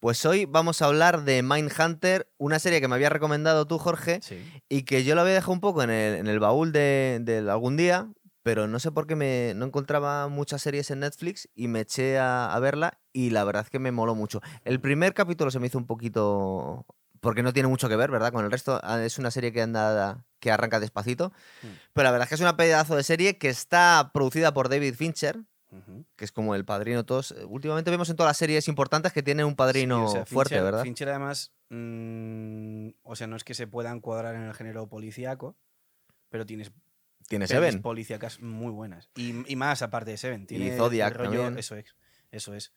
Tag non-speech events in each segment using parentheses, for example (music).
Pues hoy vamos a hablar de Mindhunter, una serie que me había recomendado tú, Jorge, Sí. y que yo la había dejado un poco en el, en el baúl de, de algún día, pero no sé por qué me, no encontraba muchas series en Netflix y me eché a, a verla y la verdad es que me moló mucho. El primer capítulo se me hizo un poquito... porque no tiene mucho que ver, ¿verdad? Con el resto Ah, es una serie que anda que arranca despacito, Mm. pero la verdad es que es una pedazo de serie que está producida por David Fincher, Que es como el padrino todos. Eh, Últimamente vemos en todas las series importantes que tienen un padrino Sí, o sea, fuerte, Fincher- ¿verdad? Fincher además, mm, o sea, no es que se puedan cuadrar en el género policíaco, pero tienes Tiene Seven. policíacas muy buenas. Y, y más aparte de Seven. Tiene el Zodiac rollo- también. Eso es, eso es.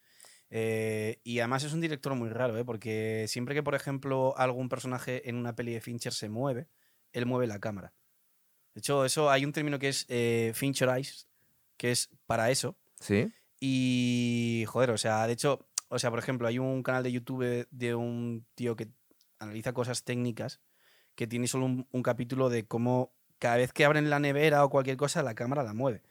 Eh, y además es un director muy raro, ¿eh? porque siempre que, por ejemplo, algún personaje en una peli de Fincher se mueve, él mueve la cámara. De hecho, eso hay un término que es eh, Fincherized, que es para eso. Sí. Y, joder, o sea, de hecho, o sea, por ejemplo, hay un canal de YouTube de un tío que analiza cosas técnicas que tiene solo un, un capítulo de cómo cada vez que abren la nevera o cualquier cosa, la cámara la mueve.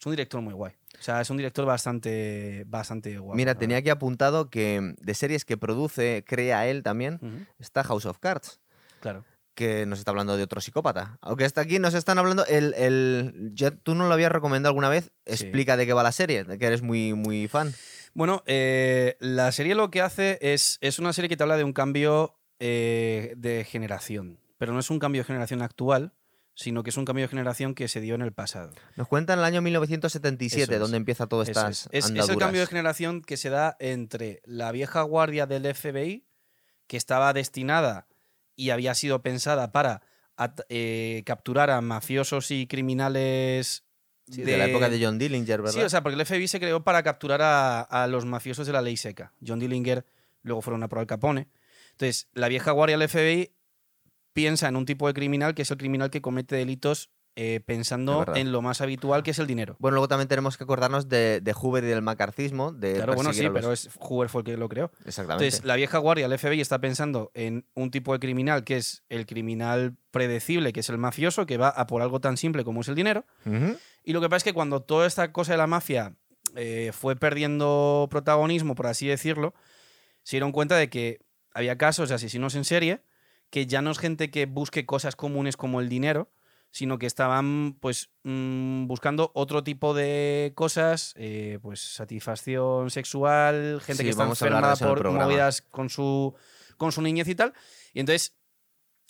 Es un director muy guay. O sea, es un director bastante, bastante guapo. Mira, tenía aquí apuntado que de series que produce, crea él también, está House of Cards, Claro. Que nos está hablando de otro psicópata. Aunque hasta aquí nos están hablando, el, el, ya tú no lo habías recomendado alguna vez, Sí. explica de qué va la serie, de que eres muy, muy fan. Bueno, eh, la serie lo que hace es, es una serie que te habla de un cambio eh, de generación. Pero no es un cambio de generación actual, sino que es un cambio de generación que se dio en el pasado. Nos cuenta en el año 1977, Eso es. donde empieza todo estas es. Es- es el cambio de generación que se da entre la vieja guardia del FBI, que estaba destinada y había sido pensada para eh, capturar a mafiosos y criminales Sí, de... la época de John Dillinger, ¿verdad? Sí, o sea, porque el FBI se creó para capturar a, a los mafiosos de la ley seca. John Dillinger, luego fueron a por Al Capone. Entonces, la vieja guardia del FBI piensa en un tipo de criminal que es el criminal que comete delitos eh, pensando en lo más habitual, que es el dinero. Bueno, luego también tenemos que acordarnos de, de Hoover y del macarcismo. De Claro, bueno, sí, los- pero es, Hoover fue el que lo creó. Exactamente. Entonces, la vieja guardia, el FBI, está pensando en un tipo de criminal que es el criminal predecible, que es el mafioso, que va a por algo tan simple como es el dinero. Y lo que pasa es que cuando toda esta cosa de la mafia eh, fue perdiendo protagonismo, por así decirlo, se dieron cuenta de que había casos de asesinos en serie que ya no es gente que busque cosas comunes como el dinero, sino que estaban pues mm, buscando otro tipo de cosas, eh, pues satisfacción sexual, gente Sí, que está vamos a hablar de enferma eso en el por movidas con su, con su niñez y tal. Y entonces,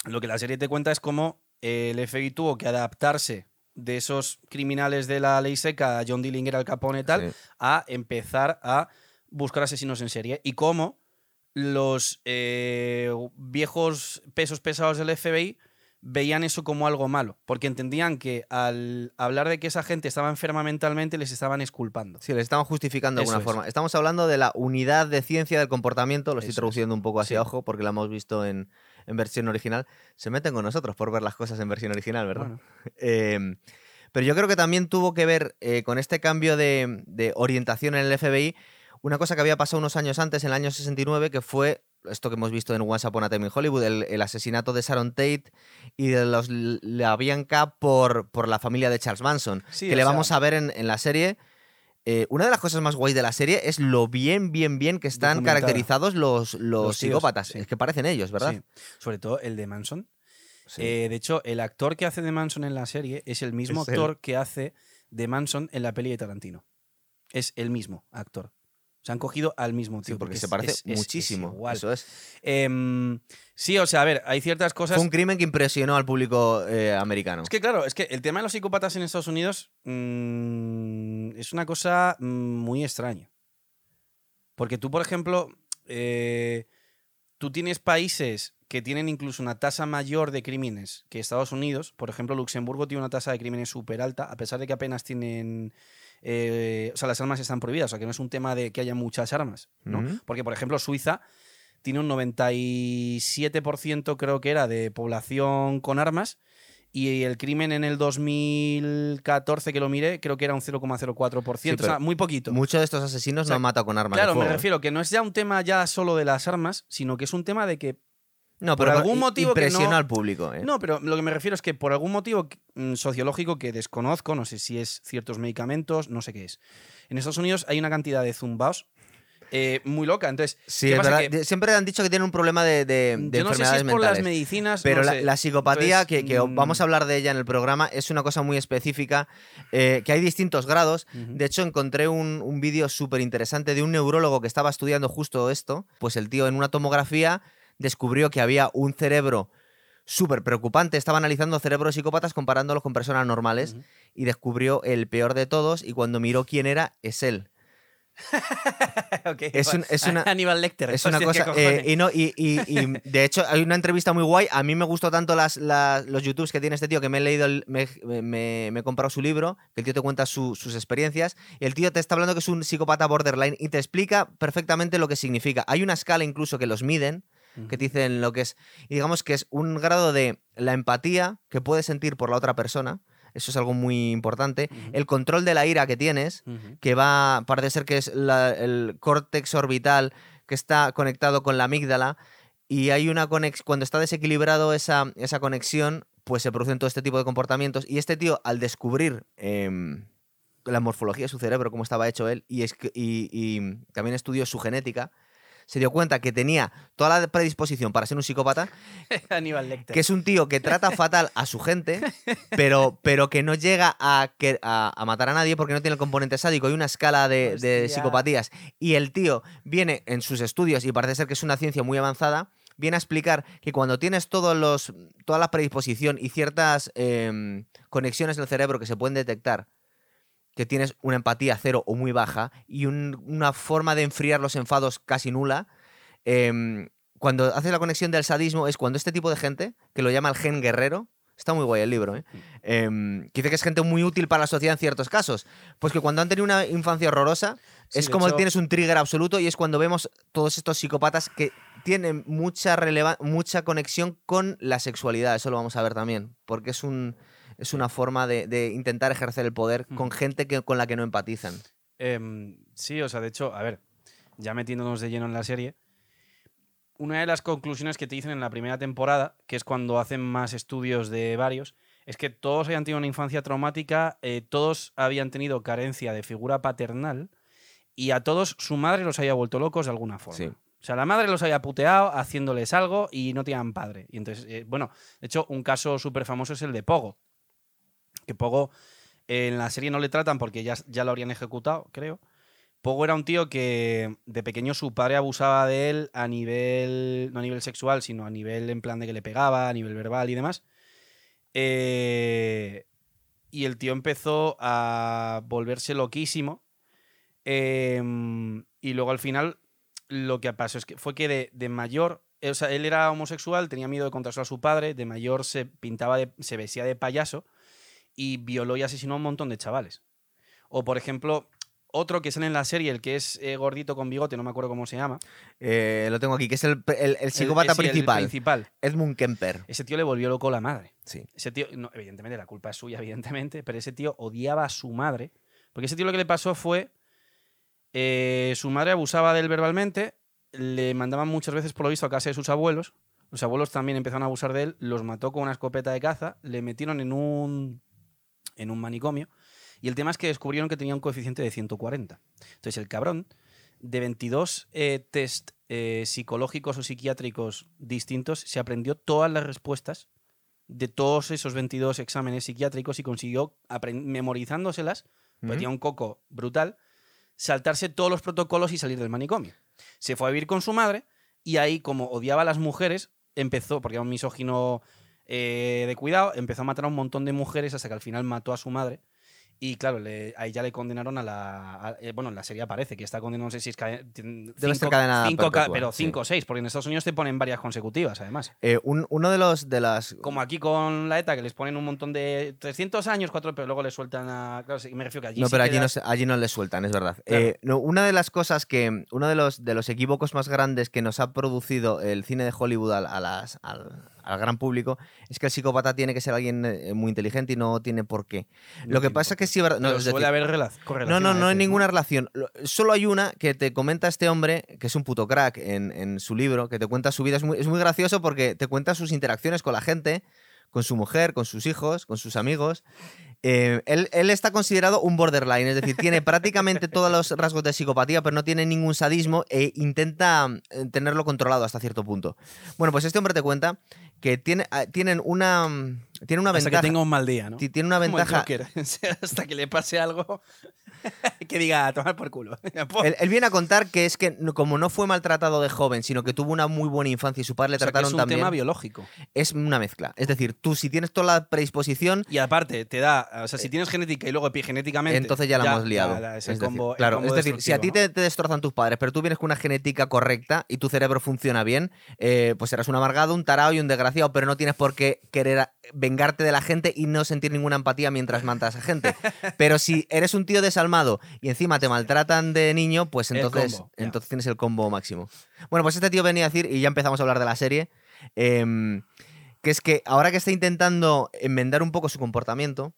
lo que la serie te cuenta es cómo el FBI tuvo que adaptarse de esos criminales de la ley seca, John Dillinger, Al Capone y tal, Sí. a empezar a buscar asesinos en serie. Y cómo los eh, viejos pesos pesados del FBI veían eso como algo malo, porque entendían que al hablar de que esa gente estaba enferma mentalmente les estaban exculpando. Sí, les estamos justificando de Eso alguna es. forma. Estamos hablando de la unidad de ciencia del comportamiento, lo estoy Eso es. traduciendo un poco así Sí. ojo porque la hemos visto en, en versión original. Se meten con nosotros por ver las cosas en versión original, ¿verdad? Bueno, (laughs) Eh, pero yo creo que también tuvo que ver eh, con este cambio de, de orientación en el FBI una cosa que había pasado unos años antes, en el año 69, que fue esto que hemos visto en Once Upon a Time in Hollywood, el, el asesinato de Sharon Tate y de los La Bianca por, por la familia de Charles Manson, Sí, que le sea- vamos a ver en, en la serie. Eh, una de las cosas más guays de la serie es lo bien, bien, bien que están caracterizados los, los, psicópatas. sí. Es que parecen ellos, ¿verdad? sí. Sobre todo el de Manson. Eh, de hecho, el actor que hace de Manson en la serie es el mismo Es él. actor que hace de Manson en la peli de Tarantino. Es el mismo actor. Se han cogido al mismo Sí, tío. porque es- se parece es- es- es muchísimo. igual. Eso es. Em, sí, o sea, a ver, hay ciertas cosas. Fue un crimen que impresionó al público eh, americano. Es que, claro, es que el tema de los psicópatas en Estados Unidos mm, es una cosa mm, muy extraña. Porque tú, por ejemplo, eh, tú tienes países que tienen incluso una tasa mayor de crímenes que Estados Unidos. Por ejemplo, Luxemburgo tiene una tasa de crímenes súper alta, a pesar de que apenas tienen... eh, o sea, las armas están prohibidas, o sea, que no es un tema de que haya muchas armas, ¿no? Porque, por ejemplo, Suiza tiene un 97% creo que era de población con armas y el crimen en el 2014 que lo miré creo que era un 0,04%, Sí, o sea, muy poquito. Muchos de estos asesinos O sea, no han matado con armas claro, de fuego. me refiero que no es ya un tema ya solo de las armas, sino que es un tema de que No, por pero algún i- motivo que no- al público. ¿eh? no, pero lo que me refiero es que por algún motivo mm, sociológico que desconozco, no sé si es ciertos medicamentos, no sé qué es. En Estados Unidos hay una cantidad de zumbaos eh, muy loca. Entonces, Siempre han dicho que tienen un problema de, de- de yo no sé si enfermedades es por las medicinas. Pero no la, sé. la psicopatía, Entonces, que, que mm, vamos a hablar de ella en el programa, es una cosa muy específica, eh, que hay distintos grados. De hecho, encontré un, un vídeo súper interesante de un neurólogo que estaba estudiando justo esto. Pues el tío en una tomografía descubrió que había un cerebro súper preocupante. Estaba analizando cerebros psicópatas comparándolos con personas normales Ujú. y descubrió el peor de todos y cuando miró quién era, es él. (laughs) Ok, Es un- es una- (laughs) Aníbal Lecter. Es una cosa. eh, y, no, y, y- y, (laughs) de hecho, hay una entrevista muy guay. A mí me gustó tanto las, las- los YouTubes que tiene este tío que me he leído, el- me, me- me he comprado su libro, que el tío te cuenta su- sus experiencias. Y el tío te está hablando que es un psicópata borderline y te explica perfectamente lo que significa. Hay una escala incluso que los miden, que te dicen lo que es. Y digamos que es un grado de la empatía que puedes sentir por la otra persona. Eso es algo muy importante. El control de la ira que tienes que va, parece ser que es la- el córtex orbital que está conectado con la amígdala y hay una conexión, cuando está desequilibrado esa, esa conexión, pues se producen todo este tipo de comportamientos y este tío al descubrir em, la morfología de su cerebro, cómo estaba hecho él, y, es y también estudió su genética, se dio cuenta que tenía toda la predisposición para ser un psicópata, (laughs) Aníbal Lecter. que es un tío que trata fatal a su gente, pero, pero que no llega a, que- a, a matar a nadie porque no tiene el componente sádico. Hay una escala de, psicopatías. Y el tío viene en sus estudios, y parece ser que es una ciencia muy avanzada, viene a explicar que cuando tienes todos los, toda la predisposición y ciertas em, conexiones en el cerebro que se pueden detectar, que tienes una empatía cero o muy baja y un- una forma de enfriar los enfados casi nula, em, cuando haces la conexión del sadismo es cuando este tipo de gente, que lo llama el gen guerrero, está muy guay el libro, ¿eh? Em, que dice que es gente muy útil para la sociedad en ciertos casos, pues que cuando han tenido una infancia horrorosa, Sí, es como hecho- tienes un trigger absoluto y es cuando vemos todos estos psicópatas que tienen mucha, mucha conexión con la sexualidad, eso lo vamos a ver también, porque es un... Es una forma de, de intentar ejercer el poder con gente que, con la que no empatizan. Em, sí, o sea, de hecho, a ver, ya metiéndonos de lleno en la serie, una de las conclusiones que te dicen en la primera temporada, que es cuando hacen más estudios de varios, es que todos habían tenido una infancia traumática, eh, todos habían tenido carencia de figura paternal y a todos su madre los había vuelto locos de alguna forma. Sí. O sea, la madre los había puteado haciéndoles algo y no tenían padre. Y entonces, eh, bueno, de hecho, un caso súper famoso es el de Pogo. Que Pogo en la serie no le tratan porque ya, ya lo habrían ejecutado, creo. Pogo era un tío que de pequeño su padre abusaba de él a nivel, no a nivel sexual, sino a nivel en plan de que le pegaba, a nivel verbal y demás. Eh, y el tío empezó a volverse loquísimo. Em, y luego al final lo que pasó es que fue que de, de mayor, o sea, él era homosexual, tenía miedo de contárselo a su padre, de mayor se pintaba, de, se vestía de payaso y violó y asesinó a un montón de chavales. O por ejemplo, otro que sale en la serie, el que es eh, gordito con bigote, no me acuerdo cómo se llama. Eh, lo tengo aquí, que es el, el- el psicópata sí, principal, principal. Edmund Kemper. Ese tío le volvió loco la madre. Sí. Ese tío, no, evidentemente, la culpa es suya, (laughs) evidentemente, pero ese tío odiaba a su madre. Porque ese tío lo que le pasó fue. eh, su madre abusaba de él verbalmente, le mandaban muchas veces, por lo visto, a casa de sus abuelos. Los abuelos también empezaron a abusar de él, los mató con una escopeta de caza, le metieron en un, en un manicomio. Y el tema es que descubrieron que tenía un coeficiente de 140. Entonces, el cabrón, de 22 eh, test eh, psicológicos o psiquiátricos distintos, se aprendió todas las respuestas de todos esos 22 exámenes psiquiátricos y consiguió, memorizándoselas, Ujú. tenía un coco brutal, saltarse todos los protocolos y salir del manicomio. Se fue a vivir con su madre y ahí, como odiaba a las mujeres, empezó, porque era un misógino eh, de cuidado, empezó a matar a un montón de mujeres hasta que al final mató a su madre. Y claro, le- ahí ya le condenaron a la. a- eh, bueno, en la serie aparece que está condenado, no sé si es. Debe ser cadena cinco perpetua, pero sí. 5 o 6, porque en Estados Unidos te ponen varias consecutivas, además. Eh, un- uno de los de las Como aquí con la ETA, que les ponen un montón de 300 años, cuatro, pero luego les sueltan a. Claro, sí, me refiero que allí. no, sí pero allí no, allí no les sueltan, es verdad. Claro. Eh, no, una de las cosas que, uno de los, de los equívocos más grandes que nos ha producido el cine de Hollywood al, a las- al, al gran público es que el psicópata tiene que ser alguien eh, muy inteligente y no tiene por qué. no Lo que pasa es que sí, no, es decir, haber no, no, no hay ninguna relación. Lo- Solo hay una que te comenta este hombre, que es un puto crack en, en su libro, que te cuenta su vida. Es muy, es muy gracioso porque te cuenta sus interacciones con la gente, con su mujer, con sus hijos, con sus amigos. Eh, él, él está considerado un borderline, es decir, tiene prácticamente (laughs) todos los rasgos de psicopatía, pero no tiene ningún sadismo e intenta eh, tenerlo controlado hasta cierto punto. Bueno, pues este hombre te cuenta que tiene, ah, tienen una, mm, tiene una Hasta ventaja. que tenga un mal día, ¿no? ti- Tiene una Como el ventaja. Joker. (laughs) O sea, Hasta que le pase algo (laughs) que diga, tomar por culo. (laughs) Él, él viene a contar que es que como no fue maltratado de joven, sino que tuvo una muy buena infancia y su padre le O sea, que trataron es un también, tema biológico. es una mezcla. Es decir, tú si tienes toda la predisposición, Y aparte, te da, o sea, si tienes genética y luego epigenéticamente. Eh, entonces ya la hemos liado. ya, ya, es decir, combo- el claro, es decir, si a ti te, te destrozan tus padres, pero tú vienes con una genética correcta y tu cerebro funciona bien, eh, pues serás un amargado, un tarao y un desgraciado, pero no tienes por qué querer vengarte de la gente y no sentir ninguna empatía mientras matas a gente. (laughs) Pero si eres un tío y encima te maltratan de niño, pues entonces, entonces tienes el combo máximo. Bueno, pues este tío venía a decir, y ya empezamos a hablar de la serie, em, que es que ahora que está intentando enmendar un poco su comportamiento,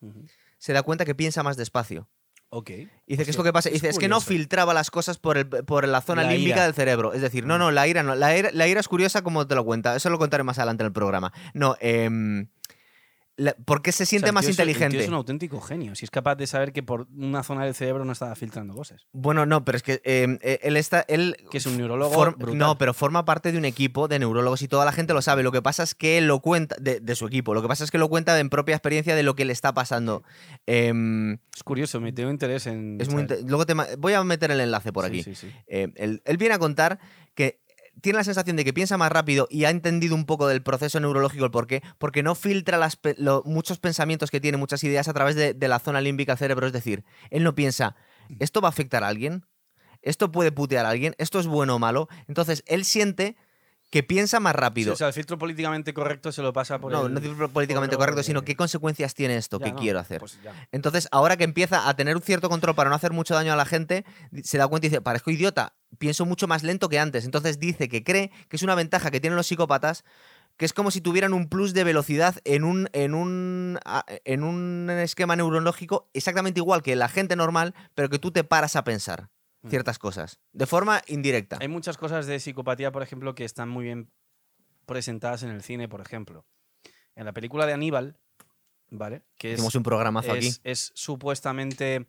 se da cuenta que piensa más despacio. Ok. Y dice que es lo que pasa. Dice, es que no filtraba las cosas por, el, por la zona La límbica ira. del cerebro. Es decir, no, Ah. no, la ira no. La ira, la ira es curiosa como te lo cuenta. Eso lo contaré más adelante en el programa. No, em, la- porque se O sea, siente más es- inteligente. es un auténtico genio. Si es capaz de saber que por una zona del cerebro no estaba filtrando cosas. Bueno, no, pero es que em, eh, él está. Él Que es un neurólogo brutal. No, pero forma parte de un equipo de neurólogos y toda la gente lo sabe. Lo que pasa es que él lo cuenta, de, de su equipo, lo que pasa es que lo cuenta en propia experiencia de lo que le está pasando. Em, Es curioso, me tengo interés en. es muy Luego te voy a meter el enlace por Sí, aquí. sí, sí. Eh, él, él viene a contar que tiene la sensación de que piensa más rápido y ha entendido un poco del proceso neurológico el por qué, porque no filtra las lo- muchos pensamientos que tiene, muchas ideas a través de, de la zona límbica del cerebro. Es decir, él no piensa, ¿esto va a afectar a alguien? ¿Esto puede putear a alguien? ¿Esto es bueno o malo? Entonces, él siente que piensa más Sí, rápido. o sea, el filtro políticamente correcto se lo pasa por no, el- no digo políticamente por- correcto, sino qué consecuencias tiene esto Ya, que no, quiero hacer. pues. Entonces, ahora que empieza a tener un cierto control para no hacer mucho daño a la gente, se da cuenta y dice, parezco idiota, pienso mucho más lento que antes. Entonces dice que cree que es una ventaja que tienen los psicópatas, que es como si tuvieran un plus de velocidad en un, en un, en un esquema neurológico exactamente igual que la gente normal, pero que tú te paras a pensar Mm. ciertas cosas, de forma indirecta. Hay muchas cosas de psicopatía, por ejemplo, que están muy bien presentadas en el cine, por ejemplo. En la película de Aníbal, ¿vale? Que es, Hicimos un programazo aquí. es, es supuestamente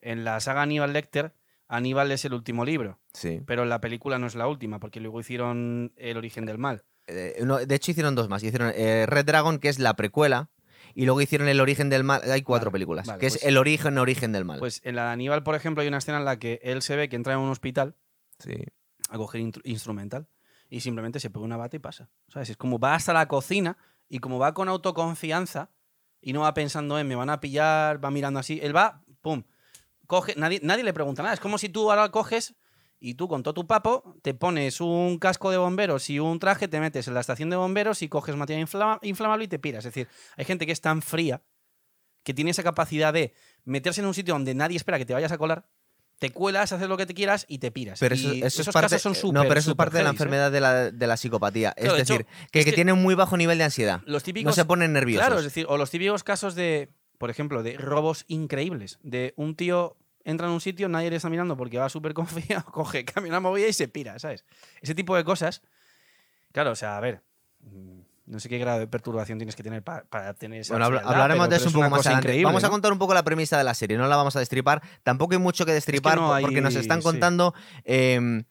en la saga Aníbal Lecter, Aníbal es el último libro, Sí. pero la película no es la última, porque luego hicieron El origen del mal. Eh, no, de hecho, hicieron dos más. Hicieron eh, Red Dragon, que es la precuela, y luego hicieron El origen del mal. Hay cuatro Vale, películas, vale, que es pues- El origen, origen del mal. Pues en la de Aníbal, por ejemplo, hay una escena en la que él se ve que entra en un hospital sí. a coger instrumental y simplemente se pone una bata y pasa. ¿Sabes? Es como va hasta la cocina y como va con autoconfianza y no va pensando en me van a pillar, va mirando así, él va, pum, coge, nadie, nadie le pregunta nada. Es como si tú ahora coges y tú con todo tu papo te pones un casco de bomberos y un traje, te metes en la estación de bomberos y coges material inflama- inflamable y te piras. Es decir, hay gente que es tan fría que tiene esa capacidad de meterse en un sitio donde nadie espera que te vayas a colar, te cuelas, haces lo que te quieras y te piras. Pero eso, es esos parte, casos son súper no, pero eso es parte de la ¿eh? enfermedad de, la, de la psicopatía. Claro, es decir, hecho, que, es que que- tienen muy bajo nivel de ansiedad. Los típicos. No se ponen nerviosos. Claro, es decir, o los típicos casos de, por ejemplo, de robos increíbles. De un tío entra en un sitio, nadie le está mirando porque va súper (laughs) confiado, coge, cambia movida y se pira, ¿sabes? Ese tipo de cosas. Claro, o sea, a ver. mm, No sé qué grado de perturbación tienes que tener pa- para tener esa Bueno, hablaremos de eso un es poco más adelante. increíble, Vamos a ¿no? contar un poco la premisa de la serie, no la vamos a destripar. Tampoco hay mucho que destripar no po- porque nos están sí. contando eh,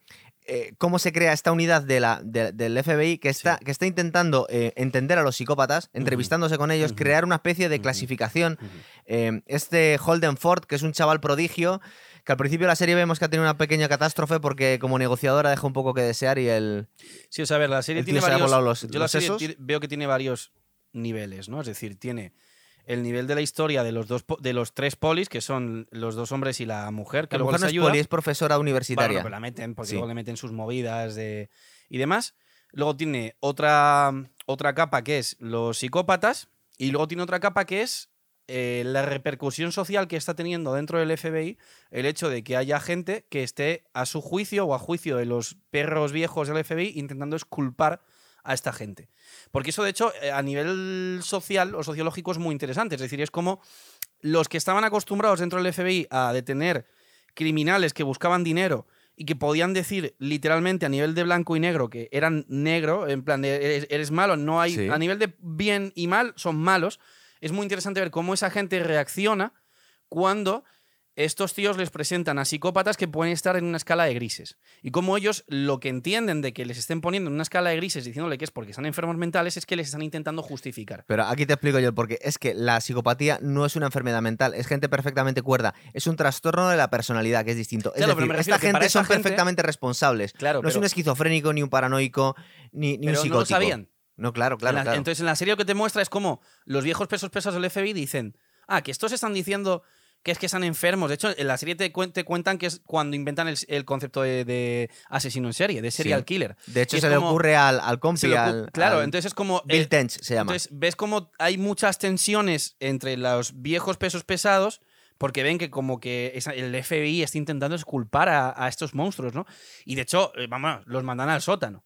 eh, cómo se crea esta unidad de la, de- del FBI que está, Sí. que está intentando eh, entender a los psicópatas, entrevistándose con ellos, crear una especie de clasificación. Eh, este Holden Ford, que es un chaval prodigio, que al principio de la serie vemos que ha tenido una pequeña catástrofe porque como negociadora deja un poco que desear y el... Sí, o sea, a ver, la serie tiene varios. volado los- yo la serie veo que tiene varios niveles, ¿no? Es decir, tiene el nivel de la historia de los dos de los tres polis, que son los dos hombres y la mujer, que La luego mujer no les es ayuda. poli, es profesora universitaria. pero la meten, porque Sí. luego le meten sus movidas de... y demás. Luego tiene otra, otra capa que es los psicópatas. Y luego tiene otra capa que es eh, la repercusión social que está teniendo dentro del FBI el hecho de que haya gente que esté a su juicio o a juicio de los perros viejos del FBI intentando exculpar a esta gente. Porque eso, de hecho, eh, a nivel social o sociológico es muy interesante. Es decir, es como los que estaban acostumbrados dentro del FBI a detener criminales que buscaban dinero y que podían decir literalmente a nivel de blanco y negro que eran negro, en plan de eres, eres malo, no hay Sí. a nivel de bien y mal son malos. es muy interesante ver cómo esa gente reacciona cuando estos tíos les presentan a psicópatas que pueden estar en una escala de grises. Y como ellos lo que entienden de que les estén poniendo en una escala de grises diciéndole que es porque están enfermos mentales es que les están intentando justificar. Pero aquí te explico yo el porqué. Es que la psicopatía no es una enfermedad mental, es gente perfectamente cuerda. Es un trastorno de la personalidad, que es distinto. Es Claro, decir, esta gente son gente- perfectamente responsables. Claro, no es un esquizofrénico, ni un paranoico, ni, ni un Pero no psicótico. lo sabían. No, claro, claro, En la- claro. Entonces, en la serie lo que te muestra es como los viejos pesos pesados del FBI dicen, ah, que estos están diciendo que es que están enfermos. De hecho, en la serie te, cuen- te cuentan que es cuando inventan el, el concepto de, de asesino en serie, de serial Sí. killer. de hecho, se le como- ocurre al, al compi, Se lo ocu- al, claro, al entonces es como... Bill eh, Tench se llama. entonces, ves como hay muchas tensiones entre los viejos pesos pesados porque ven que como que el FBI está intentando esculpar a, a estos monstruos, ¿no? Y de hecho, eh, vamos, los mandan al sótano.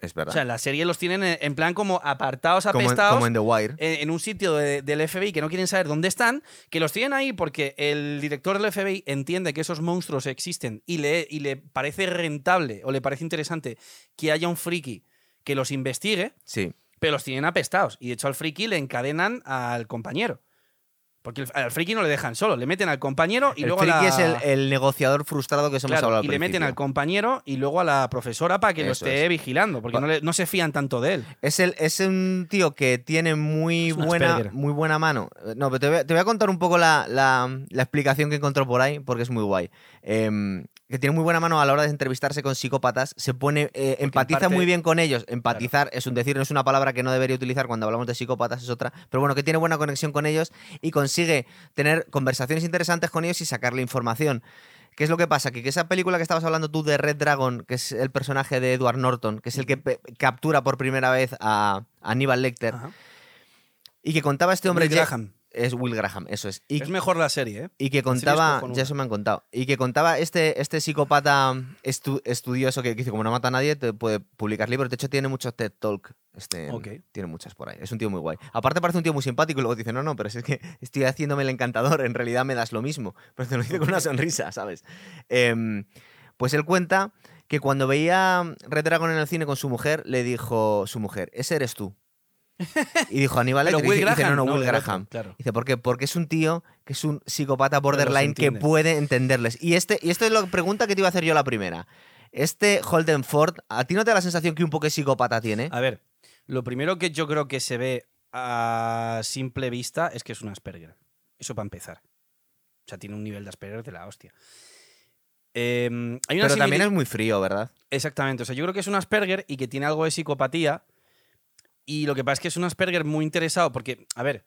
Es verdad. O sea, en la serie los tienen en, plan como apartados, como, en, apestados, como en The Wire. en, en un sitio de- del FBI que no quieren saber dónde están, que los tienen ahí porque el director del FBI entiende que esos monstruos existen y le, y le parece rentable o le parece interesante que haya un friki que los investigue, Sí. pero los tienen apestados. Y de hecho al friki le encadenan al compañero. Porque el- al friki no le dejan solo, le meten al compañero y el luego a friki la... es el, el negociador frustrado que os hemos Claro, hablado al y le meten al compañero y luego a la profesora para que lo esté es. vigilando, porque no, le- no se fían tanto de él. Es, el, es un tío que tiene muy buena, Asperger. muy buena mano. Eh, No, pero te voy, a, te voy a contar un poco la, la- la explicación que encontró por ahí, porque es muy guay. Em, que tiene muy buena mano a la hora de entrevistarse con psicópatas, se pone, eh, empatiza parte- muy bien con ellos. Empatizar es un decir, no es una palabra que no debería utilizar cuando hablamos de psicópatas, es otra. Pero bueno, que tiene buena conexión con ellos y consigue tener conversaciones interesantes con ellos y sacarle información. ¿Qué es lo que pasa? Que, que esa película que estabas hablando tú de Red Dragon, que es el personaje de Edward Norton, que es el que captura por primera vez a a Aníbal Lecter, Ajá. y que contaba este hombre Graham. Es Will Graham, eso es. Y, Es mejor la serie, ¿eh? y que contaba, ya eso me han contado, y que contaba este, este psicópata estu- estudioso que dice, como no mata a nadie, te puede publicar libros. De hecho, tiene muchos TED Talk. Este, Ok. Tiene muchas por ahí. Es un tío muy guay. Aparte parece un tío muy simpático y luego dice, no, no, pero si es que estoy haciéndome el encantador, en realidad me das lo mismo. (laughs) Pero te lo dice con una sonrisa, ¿sabes? Em, pues él cuenta que cuando veía Red Dragon en el cine con su mujer, le dijo su mujer, ese eres tú. (laughs) Y dijo Aníbal Lecter, Will dice, Graham. no, no, Will Graham. claro. Dice, ¿por qué? Porque es un tío que es un psicópata borderline que puede entenderles. Y, este, y esto es la pregunta que te iba a hacer yo la primera. Este Holden Ford, ¿a ti no te da la sensación que un poco de psicópata tiene? A ver, lo primero que yo creo que se ve a simple vista es que es un Asperger. Eso para empezar. O sea, tiene un nivel de Asperger de la hostia. Eh, hay una Pero también es muy frío, ¿verdad? Exactamente. O sea, yo creo que es un Asperger y que tiene algo de psicopatía. Y lo que pasa es que es un Asperger muy interesado porque, a ver,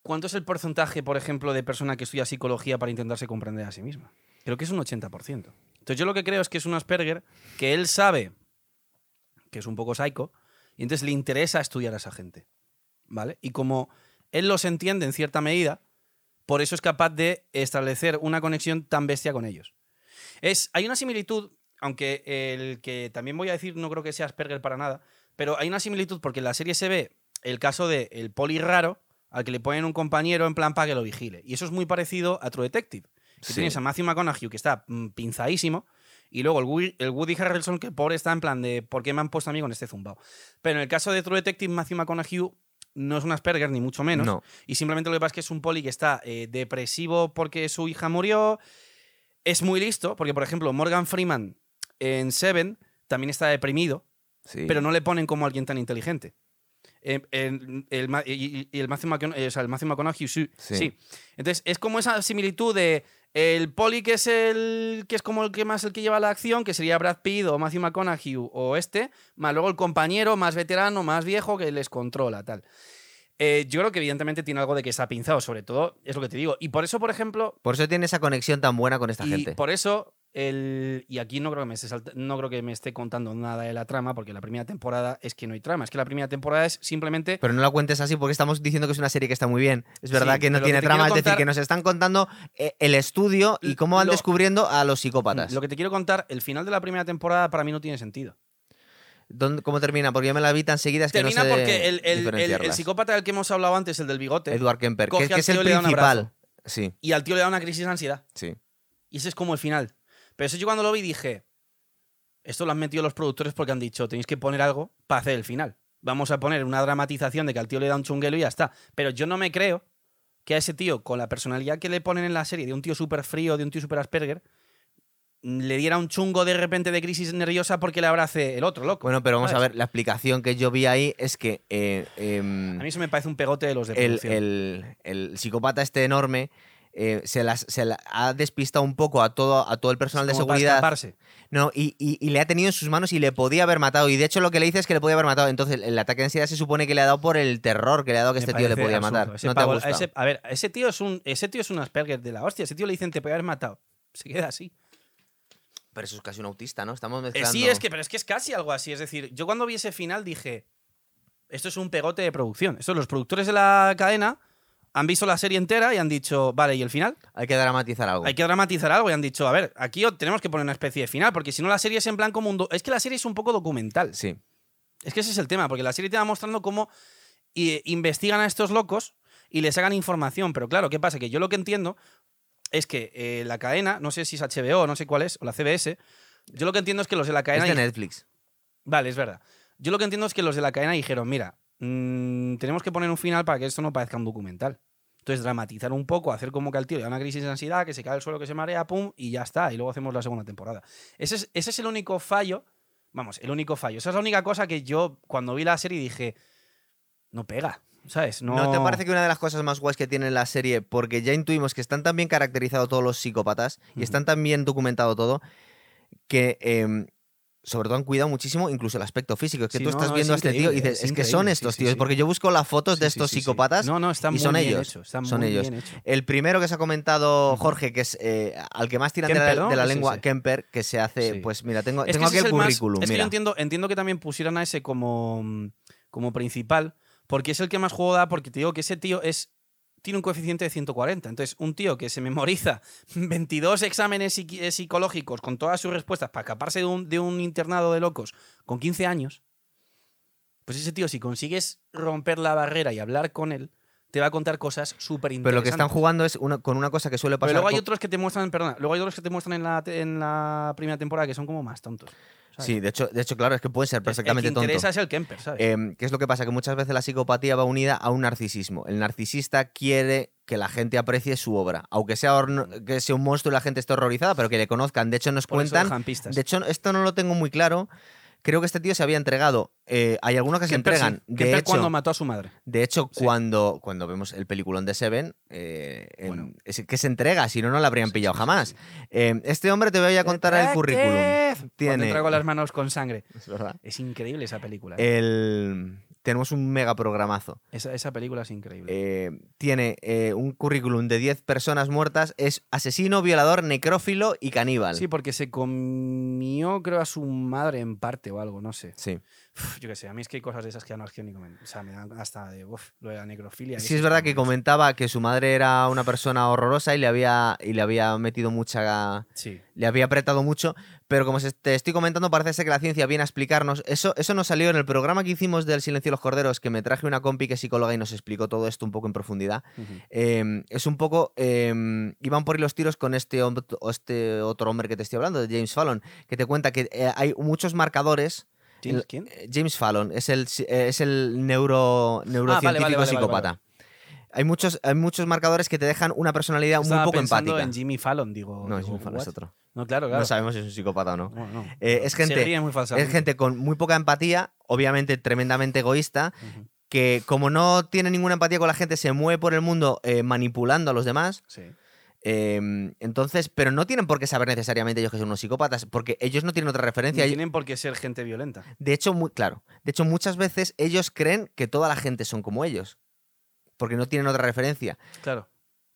¿cuánto es el porcentaje, por ejemplo, de persona que estudia psicología para intentarse comprender a sí misma? Creo que es un 80%. Entonces yo lo que creo es que es un Asperger que él sabe que es un poco psycho y entonces le interesa estudiar a esa gente. ¿Vale? Y como él los entiende en cierta medida, por eso es capaz de establecer una conexión tan bestia con ellos. Es, hay una similitud, aunque el que también voy a decir no creo que sea Asperger para nada, pero hay una similitud porque en la serie se ve el caso de el poli raro al que le ponen un compañero en plan para que lo vigile. Y eso es muy parecido a True Detective. Que Sí. tienes a Matthew McConaughey que está mm, pinzadísimo y luego el Woody, el Woody Harrelson que pobre está en plan de ¿por qué me han puesto a mí con este zumbao? Pero en el caso de True Detective, Matthew McConaughey no es un Asperger ni mucho menos. No. Y simplemente lo que pasa es que es un poli que está eh, depresivo porque su hija murió. Es muy listo, porque por ejemplo, Morgan Freeman en Seven también está deprimido, Sí. pero no le ponen como alguien tan inteligente. Eh, el, Ma- y, y el Matthew McCona- eh, o sea, el Matthew McConaughey sí, Sí. sí. Entonces, es como esa similitud de el poli que es el que es como el que más el que lleva la acción, que sería Brad Pitt o Matthew McConaughey o este, más luego el compañero más veterano, más viejo que les controla, tal. Eh, yo creo que evidentemente tiene algo de que está pinzado, sobre todo, es lo que te digo. Y por eso, por ejemplo, Por eso tiene esa conexión tan buena con esta y gente. por eso, el, y aquí no creo, que me esté salta- no creo que me esté contando nada de la trama, porque la primera temporada es que no hay trama. Es que la primera temporada es simplemente. Pero no la cuentes así porque estamos diciendo que es una serie que está muy bien. Es verdad Sí, que no tiene que trama, es decir, que nos están contando eh, el estudio y cómo van Lo- descubriendo a los psicópatas. Lo que te quiero contar, el final de la primera temporada para mí no tiene sentido. ¿Dónde- ¿Cómo termina? Porque yo me la vi tan seguida es que Termina no sé porque el, el- el- el diferenciarlas. psicópata del que hemos hablado antes, el del bigote, Edward Kemper, que, es el principal. Sí, y al tío le da una crisis de ansiedad. sí. Y ese es como el final. Pero eso yo cuando lo vi dije, esto lo han metido los productores porque han dicho, tenéis que poner algo para hacer el final. vamos a poner una dramatización de que al tío le da un chunguelo y ya está. Pero yo no me creo que a ese tío, con la personalidad que le ponen en la serie, de un tío súper frío, de un tío súper Asperger, le diera un chungo de repente de crisis nerviosa porque le abrace el otro, loco. Bueno, pero vamos a ver, la explicación que yo vi ahí es que eh, em, A mí eso me parece un pegote de los de el, el- el psicópata este enorme eh, se, las, se la- ha despistado un poco a todo, a todo el personal de Como seguridad. escaparse. No, y, y- y le ha tenido en sus manos y le podía haber matado. Y de hecho lo que le dice es que le podía haber matado. Entonces el, ataque de ansiedad se supone que le ha dado por el terror que le ha dado que Me este tío le podía absurdo. matar. Ese no te ha pavo- a gustado. ese- a ver, ese tío es un ese tío es un Asperger de la hostia. Ese tío le dicen te puede haber matado. Se queda así. Pero eso es casi un autista, ¿no? Estamos Eh, mezclando. sí, es que, pero es que es casi algo así. Es decir, yo cuando vi ese final dije, esto es un pegote de producción. Esto los productores de la cadena han visto la serie entera y han dicho, vale, ¿y el final? Hay que dramatizar algo. Hay que dramatizar algo y han dicho, a ver, aquí tenemos que poner una especie de final, porque si no la serie es en plan como un... do- Es que la serie es un poco documental. Sí. Es que ese es el tema, porque la serie te va mostrando cómo eh, investigan a estos locos y les hagan información. Pero claro, ¿qué pasa? Que yo lo que entiendo es que eh, la cadena, no sé si es HBO, no sé cuál es, o la CBS, yo lo que entiendo es que los de la cadena... Es de Netflix. Vale, es verdad. Yo lo que entiendo es que los de la cadena dijeron, mira, mm, tenemos que poner un final para que esto no parezca un documental. Entonces, dramatizar un poco, hacer como que al tío le da una crisis de ansiedad, que se cae al suelo, que se marea, pum, y ya está. Y luego hacemos la segunda temporada. Ese es, ese es el único fallo. Vamos, el único fallo. Esa es la única cosa que yo, cuando vi la serie, dije, no pega. ¿Sabes? No, ¿No te parece que una de las cosas más guays que tiene la serie, porque ya intuimos que están tan bien caracterizados todos los psicópatas y están tan bien documentado todo, que em, sobre todo han cuidado muchísimo incluso el aspecto físico? Es que Sí, tú no, estás no, viendo a es este tío y dices, es es, que son estos sí, tíos, sí. porque yo busco las fotos de estos psicópatas No, no, está y muy son bien ellos, hecho. Son muy ellos. bien hecho. El primero que se ha comentado. Jorge, que es eh, al que más tiran de Kemper, de la lengua. Kemper, que se hace, pues mira, tengo, tengo aquí el más- currículum, es que yo entiendo, entiendo que también pusieran a ese como, como principal, porque es el que más juego da, porque te digo que ese tío es tiene un coeficiente de 140. Entonces, un tío que se memoriza (laughs) 22 exámenes psiqui- eh, psicológicos con todas sus respuestas para escaparse de un, de un internado de locos con 15 años, pues ese tío, si consigues romper la barrera y hablar con él, te va a contar cosas súper interesantes. Pero lo que están jugando es una- con una cosa que suele Pero pasar luego hay con- otros que te muestran, perdona, luego hay otros que te muestran en la, en la primera temporada que son como más tontos. ¿Sabes? Sí, de hecho, de hecho, claro, es que puede ser perfectamente el que tonto. interesa es el Kemper, ¿sabes? Em, ¿Qué es lo que pasa? Que muchas veces la psicopatía va unida a un narcisismo. El narcisista quiere que la gente aprecie su obra, aunque sea, que sea un monstruo y la gente esté horrorizada, pero que le conozcan. De hecho, nos Por cuentan. De hecho, esto no lo tengo muy claro. Creo que este tío se había entregado. Eh, hay algunos que se entregan. De Kemper hecho, cuando mató a su madre. de hecho Sí. cuando, cuando vemos el peliculón de Seven, eh, en- es que se entrega, si no, no lo habrían Sí, pillado sí, jamás. Eh, este hombre te voy a contar el currículum. Cuando Tiene. traigo las manos con sangre. Es verdad. Es increíble esa película. ¿eh? El, tenemos un mega programazo. Esa, esa película es increíble. Eh, tiene eh, un currículum de 10 personas muertas, es asesino, violador, necrófilo y caníbal. sí, porque se comió, creo, a su madre en parte o algo, no sé. Sí. Uf, yo qué sé, a mí es que hay cosas de esas que ya no que ni. O sea, me dan hasta de uf, lo de la necrofilia. Sí, es verdad que comentaba que su madre era una persona horrorosa y le había, y le había metido mucha. Sí. Le había apretado mucho, pero como te estoy comentando, parece ser que la ciencia viene a explicarnos. Eso, eso nos salió en el programa que hicimos del Silencio de los Corderos, que me traje una compi que es psicóloga y nos explicó todo esto un poco en profundidad. Eh, es un poco. eh, iban por ahí los tiros con este, este otro hombre que te estoy hablando, de James Fallon, que te cuenta que eh, hay muchos marcadores. ¿James quién? eh, James Fallon es el, eh, es el neuro, neurocientífico vale, vale, psicópata. Hay muchos, hay muchos marcadores que te dejan una personalidad Estaba muy poco empática. en Jimmy Fallon, digo. no, digo, Jimmy Fallon es otro. No, claro, claro. No sabemos si es un psicópata o no. No, no. Eh, es gente- muy Es gente con muy poca empatía, obviamente tremendamente egoísta, que como no tiene ninguna empatía con la gente, se mueve por el mundo eh, manipulando a los demás. Sí. Eh, entonces, pero no tienen por qué saber necesariamente ellos que son unos psicópatas, porque ellos no tienen otra No referencia. tienen por qué ser gente violenta. De hecho, muy, claro, de hecho, muchas veces ellos creen que toda la gente son como ellos, porque no tienen otra referencia. Claro.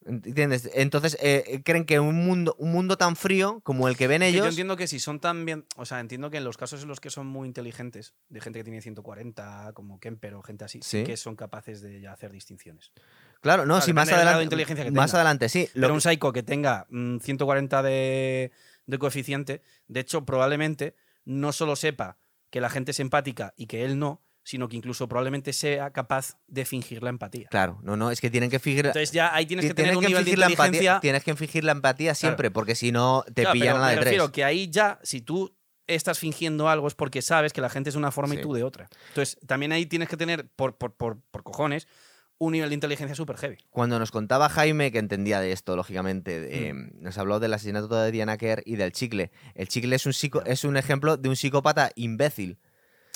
¿Entiendes? Entonces, eh, creen que un mundo, un mundo tan frío como el que ven ellos. Yo entiendo que si son tan bien. O sea, entiendo que en los casos en los que son muy inteligentes, de gente que tiene 140, como Kemper o gente así, sí que son capaces de ya hacer distinciones. Claro, no, Claro, sí, más de adelante. inteligencia que más tenga. adelante, sí. Lo Pero un psycho que tenga mm, 140 de, de coeficiente, de hecho, probablemente no solo sepa que la gente es empática y que él no, sino que incluso probablemente sea capaz de fingir la empatía. Claro, no, no, es que tienen que fingir. Entonces ya ahí tienes ti- que tener un nivel de la empatía. inteligencia. Tienes que fingir la empatía siempre, porque si no te Claro, pillan pero a la de tres. refiero que ahí ya, si tú estás fingiendo algo es porque sabes que la gente es de una forma y tú de otra. Entonces, también ahí tienes que tener, por, por, por, por cojones, un nivel de inteligencia súper heavy. Cuando nos contaba Jaime, que entendía de esto, lógicamente, de- Mm. nos habló del asesinato de Diana Kerr y del chicle. El chicle es un, psico- es un ejemplo de un psicópata imbécil.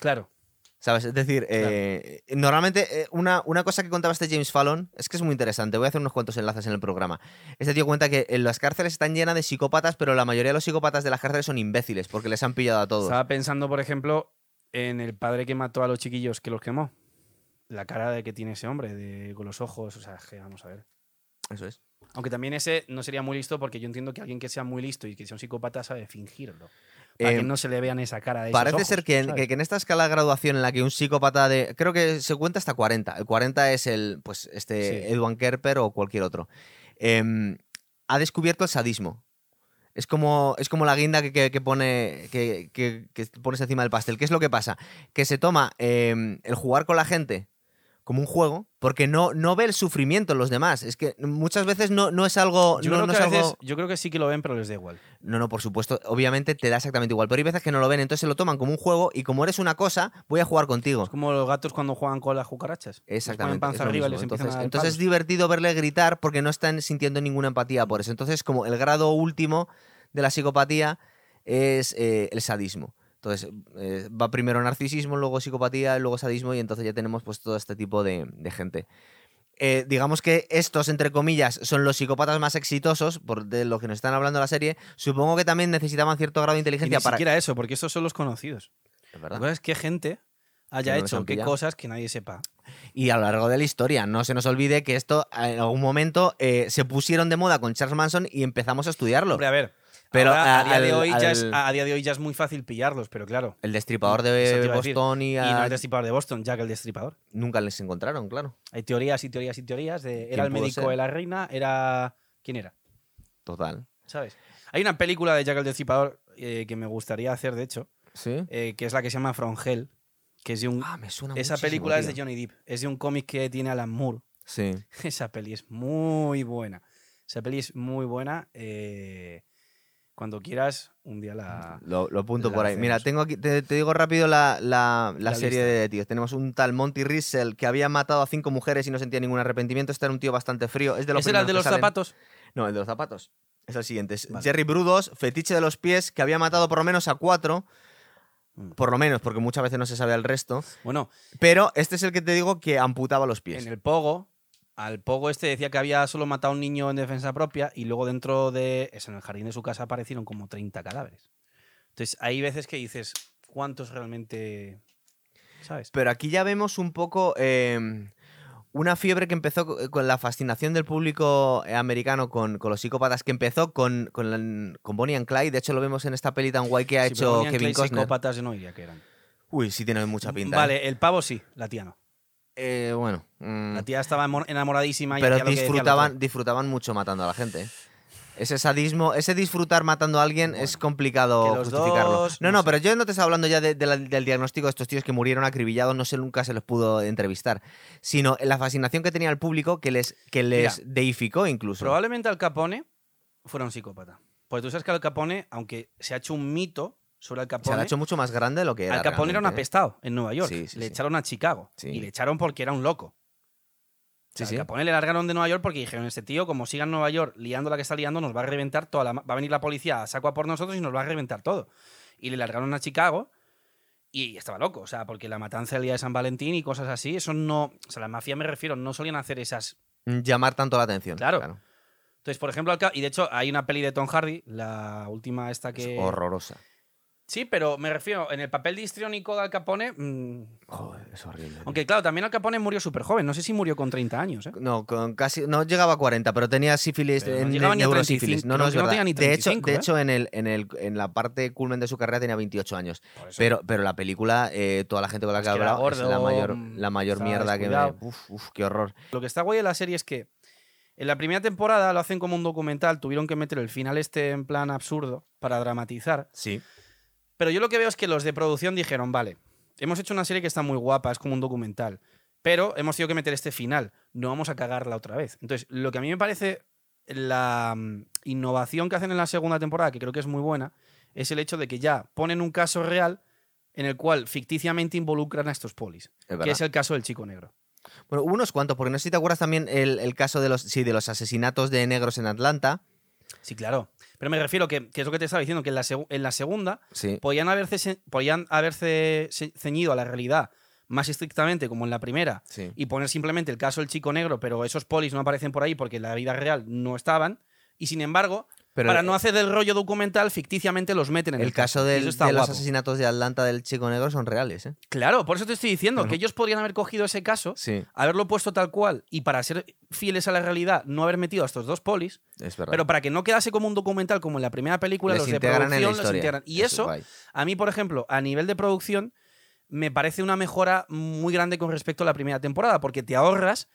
Claro. ¿Sabes? Es decir, eh, normalmente eh, una, una cosa que contaba este James Fallon es que es muy interesante. Voy a hacer unos cuantos enlaces en el programa. Este tío cuenta que en las cárceles están llenas de psicópatas, pero la mayoría de los psicópatas de las cárceles son imbéciles porque les han pillado a todos. Estaba pensando, por ejemplo, en el padre que mató a los chiquillos que los quemó. La cara de que tiene ese hombre, de, con los ojos, o sea, que vamos a ver. Eso es. Aunque también ese no sería muy listo porque yo entiendo que alguien que sea muy listo y que sea un psicópata sabe fingirlo. Para Eh, que no se le vean esa cara de Parece ojos, ser que en, ¿sabes? que- que en esta escala de graduación en la que un psicópata de. Creo que se cuenta hasta 40. El 40 es el. Pues este. Sí. Edwin Kerper o cualquier otro. Em, ha descubierto el sadismo. Es como, es como la guinda que, que- que pone, que, que- que pones encima del pastel. ¿Qué es lo que pasa? Que se toma em, el jugar con la gente como un juego porque no, no ve el sufrimiento en los demás. Es que muchas veces no, no es algo. Yo, no, creo no es a veces- algo- yo creo que sí que lo ven, pero les da igual. no, no, por supuesto. Obviamente te da exactamente igual. Pero hay veces que no lo ven, entonces se lo toman como un juego y como eres una cosa, voy a jugar contigo. Es como los gatos cuando juegan con las cucarachas. Exactamente. panza arriba y les entonces, a entonces es divertido verle gritar porque no están sintiendo ninguna empatía por eso. Entonces, como el grado último de la psicopatía es eh, el sadismo. Entonces, eh, va primero narcisismo, luego psicopatía, y luego sadismo, y entonces ya tenemos pues todo este tipo de, de gente. Eh, digamos que estos, entre comillas, son los psicópatas más exitosos, por de lo que nos están hablando en la serie. Supongo que también necesitaban cierto grado de Y inteligencia ni para. siquiera eso, porque esos son los conocidos. Es verdad. es que gente haya Que no les hecho qué cosas que nadie sepa. Y a lo largo de la historia, no se nos olvide que esto en algún momento eh, se pusieron de moda con Charles Manson y empezamos a estudiarlo. Hombre, a ver. Pero ahora, a, día de al- hoy ya es, a día de hoy ya es muy fácil pillarlos, pero claro. El destripador de. Boston y, Y no el destripador de Boston, Jack el destripador. nunca les encontraron, claro. Hay teorías y teorías y teorías de ¿Quién era el médico ser? de la reina, era ¿quién era? Total. ¿Sabes? Hay una película de Jack el destripador eh, que me gustaría hacer, de hecho, ¿Sí? eh, que es la que se llama From Hell, que es de un Ah, me suena esa película es de. Johnny Depp, es de un cómic que tiene Alan Moore. Sí. (laughs) Esa peli es muy buena. Esa peli es muy buena. eh, cuando quieras, un día la. Lo, lo apunto La por ahí. Mira, tengo aquí, te, te digo rápido la, la- la La serie lista. de tíos. Tenemos un tal Monty Rissell que había matado a cinco mujeres y no sentía ningún arrepentimiento. Este era un tío bastante frío. Es de los ¿Ese era el de los salen. zapatos? No, el de los zapatos. Es el siguiente. Es Vale. Jerry Brudos, fetiche de los pies, que había matado por lo menos a cuatro. Mm. Por lo menos, porque muchas veces no se sabe el resto. Bueno, Pero este es el que te digo que amputaba los pies. en el Pogo, al Pogo este decía que había solo matado a un niño en defensa propia y luego dentro de. Eso, en el jardín de su casa aparecieron como 30 cadáveres. Entonces, hay veces que dices, ¿cuántos realmente. ¿Sabes? Pero aquí ya vemos un poco eh, una fiebre que empezó co- con la fascinación del público eh, americano con, con los psicópatas, que empezó con, con, la- con Bonnie and Clyde. De hecho, lo vemos en esta peli tan guay que ha Sí, hecho Kevin Costner. psicópatas yo no diría que eran. Uy, sí tiene mucha pinta. ¿eh? Vale, el pavo sí, la tía no. Eh, bueno. mm, La tía estaba enamoradísima y pero que disfrutaban, disfrutaban mucho matando a la gente. ¿eh? Ese sadismo, ese disfrutar matando a alguien es complicado justificarlo. dos, no, no no, sé. pero yo no te estaba hablando ya de- de la- del diagnóstico de estos tíos que murieron acribillados, no sé, nunca se los pudo entrevistar, sino la fascinación que tenía el público que les, que les deificó incluso. Probablemente Al Capone fuera un psicópata. Porque tú sabes que Al Capone, aunque se ha hecho un mito sobre Al Se Capone, lo ha hecho mucho más grande de lo que era. Al Capone era un realmente, apestado en Nueva York. Sí, sí, le sí. echaron a Chicago. Y le echaron porque era un loco. O sea. Al Capone le largaron de Nueva York porque dijeron, este tío, como siga en Nueva York liando la que está liando, nos va a reventar toda la... Va a venir la policía a saco a por nosotros y nos va a reventar todo. Y le largaron a Chicago y estaba loco. O sea, porque la matanza del día de San Valentín y cosas así, eso no... O sea, la mafia me refiero, no solían hacer esas Llamar tanto la atención. Claro. Entonces, por ejemplo, y de hecho hay una peli de Tom Hardy, la última esta Es que... horrorosa. Sí, pero me refiero, en el papel de histriónico de Al Capone, mm, Joder, es horrible. aunque claro, también Al Capone murió súper joven, no sé si murió con 30 años, ¿eh? No, con casi, no llegaba a 40, pero tenía sífilis, Pero no en- a neurosífilis. 35, No, no, es no verdad. tenía ni de hecho, 35, de ¿eh? hecho en, el, en, el, en la parte culmen de su carrera tenía 28 años. Pero, pero la película, eh, toda la gente con la que hablado, es la mayor, la mayor mierda que me... Uf, uf, qué horror. Lo que está guay de la serie es que en la primera temporada lo hacen como un documental, tuvieron que meter el final este en plan absurdo para dramatizar. Sí. Pero yo lo que veo es que los de producción dijeron, vale, hemos hecho una serie que está muy guapa, es como un documental, pero hemos tenido que meter este final, no vamos a cagarla otra vez. Entonces, lo que a mí me parece la mm, innovación que hacen en la segunda temporada, que creo que es muy buena, es el hecho de que ya ponen un caso real en el cual ficticiamente involucran a estos polis, Es que es el caso del chico negro. Bueno, hubo unos cuantos, porque no sé si te acuerdas también el, el caso de los, sí, de los asesinatos de negros en Atlanta. Sí, claro. Pero me refiero que, que es lo que te estaba diciendo, que en la, en la segunda Sí. podían haberse, se- podían haberse ceñido a la realidad más estrictamente como en la primera Sí. y poner simplemente el caso del chico negro, pero esos polis no aparecen por ahí porque en la vida real no estaban. Y sin embargo, Pero para el- no hacer del rollo documental, ficticiamente los meten en el, El caso del- de los asesinatos de Atlanta del chico negro son reales, ¿eh? Claro, por eso te estoy diciendo que ellos podrían haber cogido ese caso, Sí, haberlo puesto tal cual y para ser fieles a la realidad no haber metido a estos dos polis, es verdad. pero para que no quedase como un documental como en la primera película, Les los de integran en la producción los integran. Y es eso, a mí, por ejemplo, a nivel de producción, me parece una mejora muy grande con respecto a la primera temporada, porque te ahorras,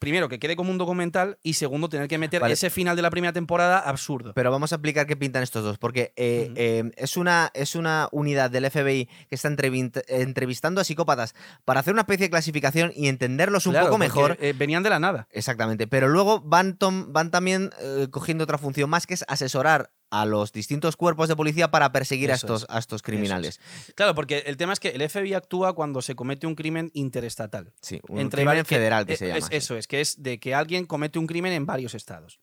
primero, que quede como un documental y segundo, tener que meter Vale. ese final de la primera temporada absurdo. Pero vamos a explicar qué pintan estos dos, porque eh, eh, es, una, es una unidad del FBI que está entrevistando a psicópatas para hacer una especie de clasificación y entenderlos un Claro, poco mejor. eh, venían de la nada. Exactamente, pero luego van, tom- van también eh, cogiendo otra función más que es asesorar a los distintos cuerpos de policía para perseguir a estos, es. a estos criminales. Claro, porque el tema es que el FBI actúa cuando se comete un crimen interestatal. Sí, un Entre crimen que- federal que eh, se llama. es- eso es, que es de que alguien comete un crimen en varios estados.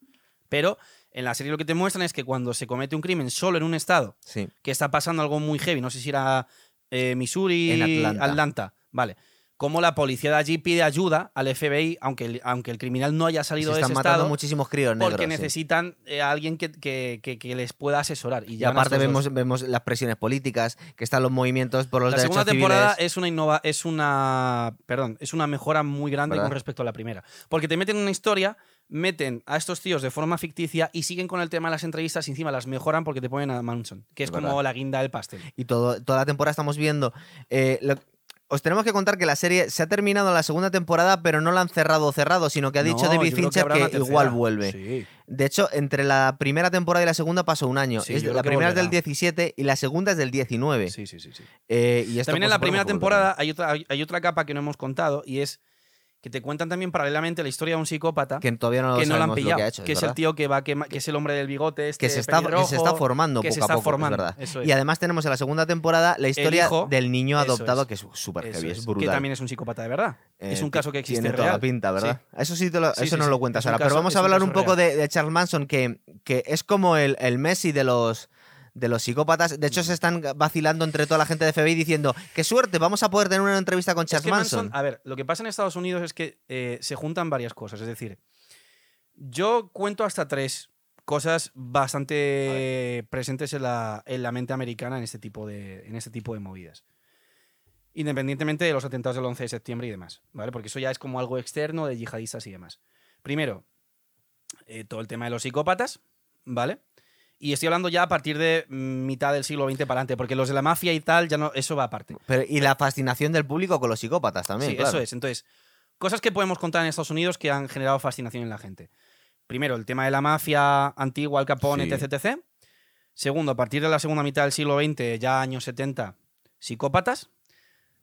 Pero en la serie lo que te muestran es que cuando se comete un crimen solo en un estado, Sí. que está pasando algo muy heavy, no sé si era eh, Missouri, En Atlanta. Atlanta, vale. Como la policía de allí pide ayuda al FBI, aunque el, aunque el criminal no haya Se salido de están ese matando estado, muchísimos críos negros. porque necesitan eh, a alguien que, que- que- que les pueda asesorar. Y, Y aparte dos. vemos, vemos las presiones políticas, que están los movimientos por los la derechos segunda temporada civiles. es una innova, es una perdón, es una mejora muy grande ¿Verdad? con respecto a la primera. Porque te meten en una historia, meten a estos tíos de forma ficticia y siguen con el tema de las entrevistas y encima las mejoran porque te ponen a Manson, que es como la guinda del pastel. y todo, toda la temporada estamos viendo. eh, lo- os tenemos que contar que la serie se ha terminado la segunda temporada, pero no la han cerrado cerrado, sino que ha dicho No, David Fincher que, igual vuelve. Sí. De hecho, entre la primera temporada y la segunda pasó un año. Sí, Es- la primera es del volverá. 17 y la segunda es del 19. Sí, sí, sí, sí. Eh, y También en la primera temporada hay otra, hay otra capa que no hemos contado y es que te cuentan también paralelamente la historia de un psicópata que, todavía no, lo no lo han lo pillado, que ha hecho. que es el tío que va a que es el hombre del bigote, este que se, está, que se está formando que poco se a está poco, es formando, verdad. eso es. Y además tenemos en la segunda temporada la historia hijo, del niño adoptado, es. que es súper heavy, es, es que brutal. también es un psicópata de verdad. es Eh, un caso que existe Tiene toda la pinta, ¿verdad? Eso sí, te lo, Sí, eso sí, no lo cuentas Es ahora. caso- pero vamos es a hablar un poco de Charles Manson, que, que es como el, el Messi de los de los psicópatas. De hecho, se están vacilando entre toda la gente de FBI diciendo, qué suerte, vamos a poder tener una entrevista con Es Charles Manson. a ver, lo que pasa en Estados Unidos es que eh, se juntan varias cosas. Es decir, yo cuento hasta tres cosas bastante presentes en la, en la mente americana en este, tipo de, en este tipo de movidas. Independientemente de los atentados del 11 de septiembre y demás, ¿vale? Porque eso ya es como algo externo de yihadistas y demás. Primero, eh, todo el tema de los psicópatas, ¿vale? Y estoy hablando ya a partir de mitad del siglo XX para adelante, porque los de la mafia y tal, ya no, eso va aparte. Pero- y la fascinación del público con los psicópatas también. Sí, claro. eso es. Entonces, cosas que podemos contar en Estados Unidos que han generado fascinación en la gente. Primero, el tema de la mafia antigua, Al Capone, Sí. etc, etc. Segundo, a partir de la segunda mitad del siglo XX, ya años 70, psicópatas.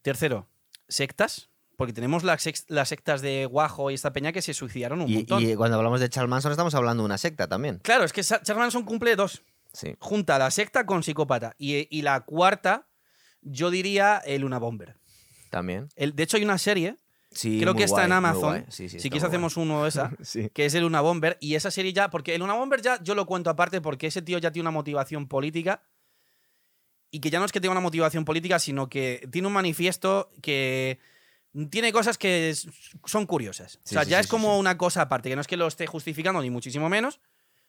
Tercero, sectas, porque tenemos las, las sectas de Guajo y esta peña que se suicidaron un Y, montón. y cuando hablamos de Charles Manson estamos hablando de una secta también. Claro, es que Charles Manson cumple dos. Sí. Junta la secta con psicópata. Y, y la cuarta, yo diría el Luna Bomber. También. El, de hecho, hay una serie, Sí, creo que está guay, en Amazon. Sí, sí, si quieres hacemos uno de esa. (laughs) que es el Luna Bomber. Y esa serie ya, porque el Luna Bomber ya yo lo cuento aparte porque ese tío ya tiene una motivación política. Y que ya no es que tenga una motivación política, sino que tiene un manifiesto que tiene cosas que es- son curiosas. Sí, o sea, sí, ya sí, es sí, como sí. una cosa aparte, que no es que lo esté justificando ni muchísimo menos,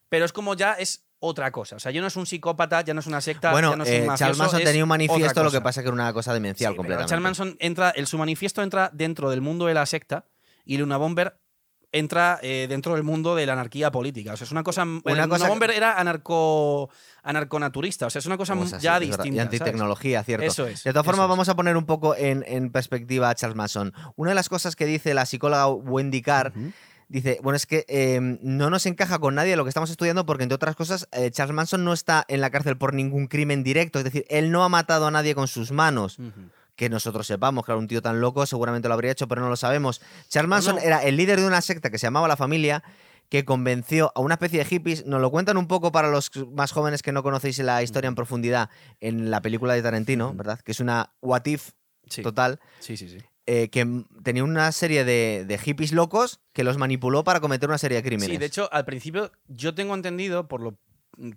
pero es como ya es otra cosa. O sea, ya no es un psicópata, ya no es una secta, Bueno, ya no es eh, un mafioso, Charles Manson es tenía un otra manifiesto, lo que pasa que era una cosa demencial pero completamente. Charles Manson entra, el, su manifiesto entra dentro del mundo de la secta y Luna Bomber entra eh, dentro del mundo de la anarquía política. O sea, es una cosa. Una cosa- era anarco, anarconaturista. O sea, es una cosa Cosas ya distinta. Y ¿sabes? antitecnología, cierto. Eso es, De todas formas, vamos a poner un poco en, en perspectiva a Charles Manson. Una de las cosas que dice la psicóloga Wendy Carr. Dice, bueno, es que eh, no nos encaja con nadie lo que estamos estudiando porque, entre otras cosas, eh, Charles Manson no está en la cárcel por ningún crimen directo. Es decir, él no ha matado a nadie con sus manos. Que nosotros sepamos, claro, un tío tan loco seguramente lo habría hecho, pero no lo sabemos. Charles Manson no. era el líder de una secta que se llamaba La Familia, que convenció a una especie de hippies. Nos lo cuentan un poco para los más jóvenes que no conocéis la historia en profundidad en la película de Tarantino, ¿verdad? Que es una what if Sí. total. Sí, sí, sí. eh, que tenía una serie de, de hippies locos que los manipuló para cometer una serie de crímenes. Sí, de hecho, al principio yo tengo entendido, por lo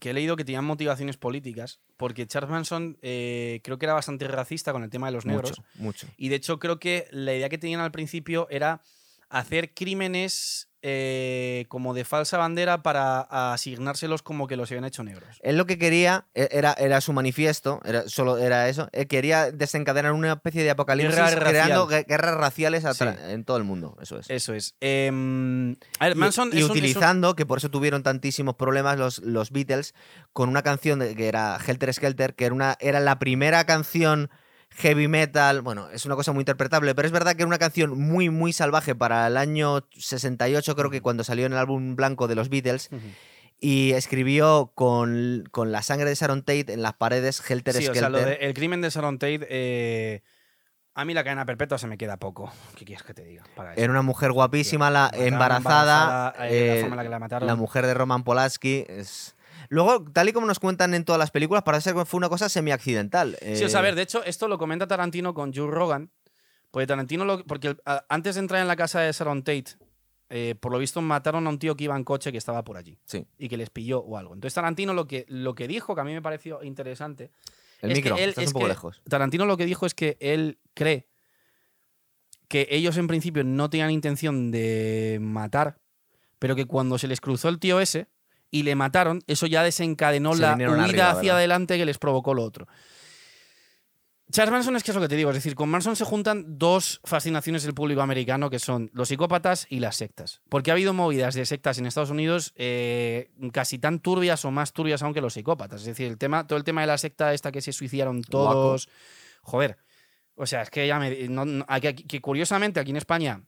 que he leído, que tenían motivaciones políticas, porque Charles Manson eh, creo que era bastante racista con el tema de los negros. mucho, mucho. Y de hecho creo que la idea que tenían al principio era hacer crímenes eh, como de falsa bandera para asignárselos como que los habían hecho negros. Él lo que quería e- era, era su manifiesto, era, solo era eso. Él quería desencadenar una especie de apocalipsis Guerra creando racial. guerras raciales Sí. en todo el mundo. Eso es. Eso es. Em, a ver, Y- Manson y, utilizando, que por eso tuvieron tantísimos problemas los, los Beatles, con una canción que era Helter Skelter, que era, una, era la primera canción heavy metal. Bueno, es una cosa muy interpretable, pero es verdad que era una canción muy, muy salvaje para el año 68, creo que cuando salió en el álbum blanco de los Beatles. Y escribió con, con la sangre de Sharon Tate en las paredes Helter Sí, o Skelter. sea, lo de- el crimen de Sharon Tate. eh, a mí la cadena perpetua se me queda poco. ¿Qué quieres que te diga? Para eso. Era una mujer guapísima, la, embarazada. eh, la eh, forma en la que la mataron. la mujer de Roman Polanski. Es... Luego, tal y como nos cuentan en todas las películas, parece que fue una cosa semi-accidental. Sí, o sea, a Eh, ver, de hecho, esto lo comenta Tarantino con Joe Rogan. Porque Tarantino, lo- porque el- a- antes de entrar en la casa de Sharon Tate, eh, por lo visto mataron a un tío que iba en coche que estaba por allí Sí, y que les pilló o algo. Entonces Tarantino lo que, lo que dijo, que a mí me pareció interesante, el Es que micro, él- estás es un poco que- lejos. Tarantino lo que dijo es que él cree que ellos en principio no tenían intención de matar, pero que cuando se les cruzó el tío ese y le mataron, eso ya desencadenó Se la huida arriba, hacia adelante que les provocó lo otro. Charles Manson es que es lo que te digo, es decir, con Manson se juntan dos fascinaciones del público americano que son los psicópatas y las sectas. Porque ha habido movidas de sectas en Estados Unidos eh, casi tan turbias o más turbias aún que los psicópatas. Es decir, el tema, todo el tema de la secta esta que se suicidaron todos. Joder. O sea, es que ya me. no- aquí- que curiosamente aquí en España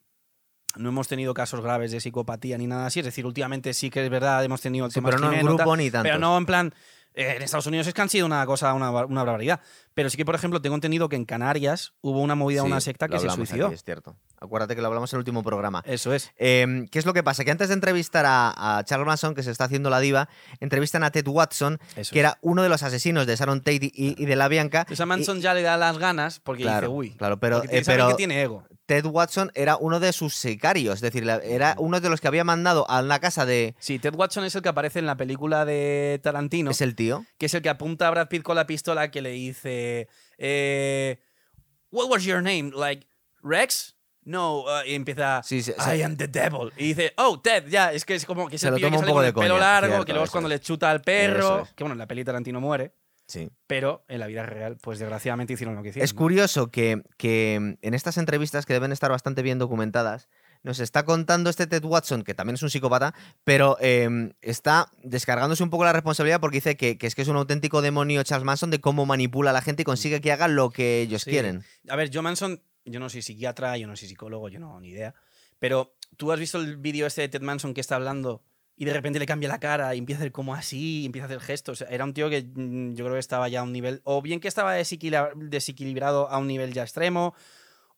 no hemos tenido casos graves de psicopatía ni nada así. Es decir, últimamente sí que es verdad, hemos tenido el Sí, tema pero no en tal, grupo ni tanto. pero no en plan. eh, en Estados Unidos es que han sido una cosa, una, una barbaridad. Pero sí que, por ejemplo, tengo entendido que en Canarias hubo una movida, una secta que se suicidó. es cierto. Acuérdate que lo hablamos en el último programa. Eso es. Eh, ¿Qué es lo que pasa? Que antes de entrevistar a, a Charles Manson, que se está haciendo la diva, entrevistan a Ted Watson, Eso que es. era uno de los asesinos de Sharon Tate y, y de la Bianca. Entonces a Manson Y- ya le da las ganas porque Claro, dice, uy. claro, pero- porque eh, pero- que tiene ego. Ted Watson era uno de sus sicarios, es decir, era uno de los que había mandado a la casa de... Sí, Ted Watson es el que aparece en la película de Tarantino. Es el tío. que es el que apunta a Brad Pitt con la pistola que le dice eh, What was your name? Like Rex? No, uh, y empieza Sí, sí, I sí. am the devil. Y dice, "Oh, Ted, ya, es que es como que es Se el lo toma que un sale poco con de el pelo coña, largo, cierto, que luego es cuando le chuta al perro, Eso que bueno, en la peli Tarantino muere, Sí. pero en la vida real pues desgraciadamente hicieron lo que hicieron. Es ¿no? curioso que, que en estas entrevistas, que deben estar bastante bien documentadas, nos está contando este Ted Watson, que también es un psicópata, pero eh, está descargándose un poco la responsabilidad porque dice que, que es que es un auténtico demonio Charles Manson de cómo manipula a la gente y consigue que haga lo que ellos Sí. quieren. A ver, Joe Manson, yo no soy psiquiatra, yo no soy psicólogo, yo no ni idea. Pero tú has visto el vídeo este de Ted Manson que está hablando y de repente le cambia la cara y empieza a hacer como así, y empieza a hacer gestos. Era un tío que mm, yo creo que estaba ya a un nivel, o bien que estaba desequilibra- desequilibrado a un nivel ya extremo,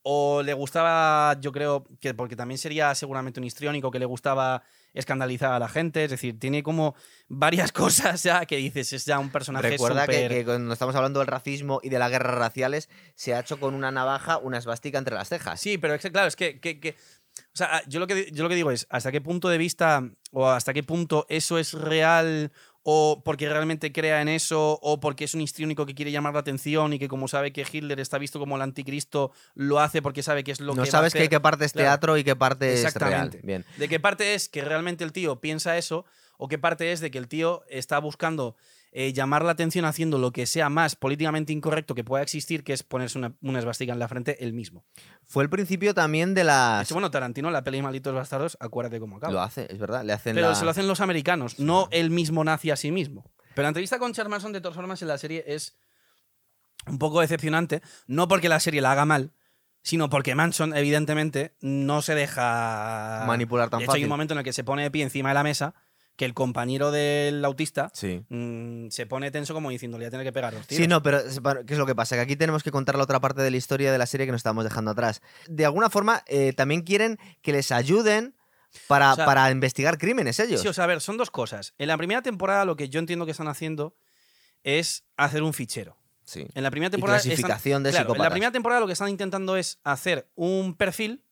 o le gustaba, yo creo, que porque también sería seguramente un histriónico que le gustaba escandalizar a la gente. Es decir, tiene como varias (laughs) cosas ya que dices, es ya un personaje Recuerda que, cuando estamos hablando del racismo y de las guerras raciales, se ha hecho con una navaja una esvástica entre las cejas. Sí, pero es que, claro, es que, que- que- o sea, yo lo que yo lo que digo es hasta qué punto de vista o hasta qué punto eso es real o porque realmente crea en eso o porque es un histriónico que quiere llamar la atención y que como sabe que Hitler está visto como el anticristo lo hace porque sabe que es lo no que va a sabes que qué parte es Claro. teatro y qué parte es real. Exactamente. Bien. De qué parte es que realmente el tío piensa eso o qué parte es de que el tío está buscando eh, llamar la atención haciendo lo que sea más políticamente incorrecto que pueda existir, que es ponerse una, una esvástica en la frente él mismo. Fue el principio también de las. hecho, bueno, Tarantino, la peli Malditos Bastardos, acuérdate cómo acaba. Lo hace, es verdad. Le hacen Pero la- se lo hacen los americanos, no él mismo nazi a sí mismo. Pero la entrevista con Charles Manson, de todas formas, en la serie es un poco decepcionante, no porque la serie la haga mal, sino porque Manson, evidentemente, no se deja Manipular tan de hecho, hay fácil. un momento en el que se pone de pie encima de la mesa, que el compañero del autista Sí. mm, se pone tenso como diciendo, le voy a tener que pegar los tiros. Sí, no, pero ¿qué es lo que pasa? Que aquí tenemos que contar la otra parte de la historia de la serie que nos estamos dejando atrás. De alguna forma, eh, también quieren que les ayuden para, O sea- para investigar crímenes ellos. Sí, o sea, a ver, son dos cosas. En la primera temporada lo que yo entiendo que están haciendo es hacer un fichero. Sí. En la primera Y temporada. están- clasificación de claro, En la primera temporada lo que están intentando es hacer un perfil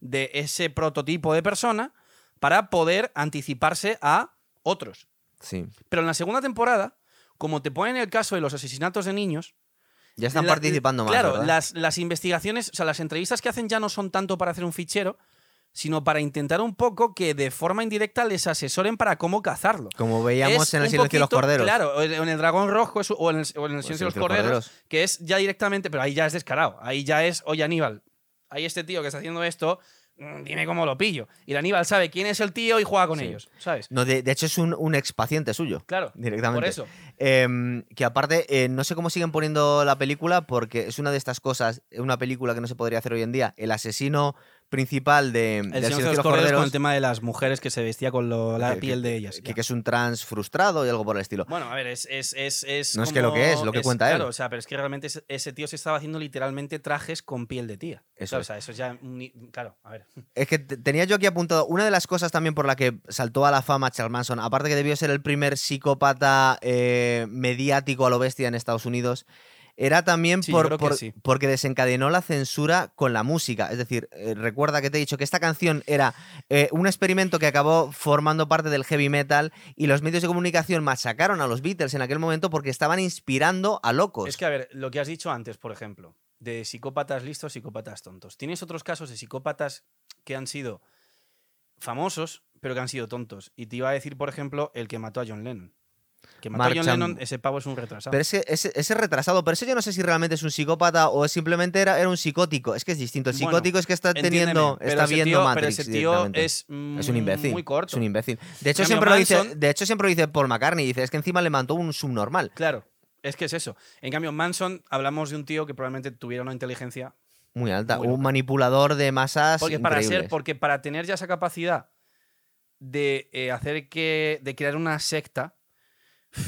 de ese prototipo de persona para poder anticiparse a otros. Sí. Pero en la segunda temporada, como te ponen el caso de los asesinatos de niños. Ya están la- participando más. Claro, ¿verdad? las, las investigaciones, o sea, las entrevistas que hacen ya no son tanto para hacer un fichero, sino para intentar un poco que de forma indirecta les asesoren para cómo cazarlo. Como veíamos Es en el silencio de los corderos. Claro, en el dragón rojo es- o en el, o en el silencio de los corderos, que es ya directamente, pero ahí ya es descarado. Ahí ya es, oye Aníbal, hay este tío que está haciendo esto, dime cómo lo pillo. Y el Aníbal sabe quién es el tío y juega con Sí. ellos, ¿sabes? No, de, de hecho es un, un ex paciente suyo. Claro, Directamente. por eso. Em, que aparte, eh, no sé cómo siguen poniendo la película, porque es una de estas cosas, una película que no se podría hacer hoy en día. El asesino principal de, El silencio Silencio de de los corderos con el tema de las mujeres que se vestía con lo- la que- piel que- de ellas. que, que es un trans frustrado y algo por el estilo. Bueno, a ver, es. es, es, es No es que lo que es, lo que cuenta él. Claro, o sea, pero es que realmente ese, ese tío se estaba haciendo literalmente trajes con piel de tía. Eso O sea, eso es ya. Claro, a ver. (laughs) Es que te- tenía yo aquí apuntado una de las cosas también por la que saltó a la fama Charles Manson, aparte que debió ser el primer psicópata eh, mediático a lo bestia en Estados Unidos, era también Sí, por, sí. porque desencadenó la censura con la música. Es decir, eh, recuerda que te he dicho que esta canción era eh, un experimento que acabó formando parte del heavy metal y los medios de comunicación machacaron a los Beatles en aquel momento porque estaban inspirando a locos. Es que, a ver, lo que has dicho antes, por ejemplo, de psicópatas listos, psicópatas tontos. Tienes otros casos de psicópatas que han sido famosos, pero que han sido tontos. Y te iba a decir, por ejemplo, el que mató a John Lennon. Que mató a John Lennon, ese pavo es un retrasado. Pero ese, ese, ese retrasado, pero eso yo no sé si realmente es un psicópata o simplemente era, era un psicótico. Es que es distinto. El Bueno, psicótico es que está teniendo, está ese viendo tío- Matrix Pero ese tío es, Es un imbécil. muy corto. Es un imbécil. De hecho, siempre lo dice, de hecho, siempre lo dice Paul McCartney. Dice, es que encima le mandó un subnormal. Claro, es que es eso. En cambio, Manson, hablamos de un tío que probablemente tuviera una inteligencia. Muy alta. Muy un manipulador de masas Porque para, ser, increíbles. porque para tener ya esa capacidad de eh, hacer que. de crear una secta.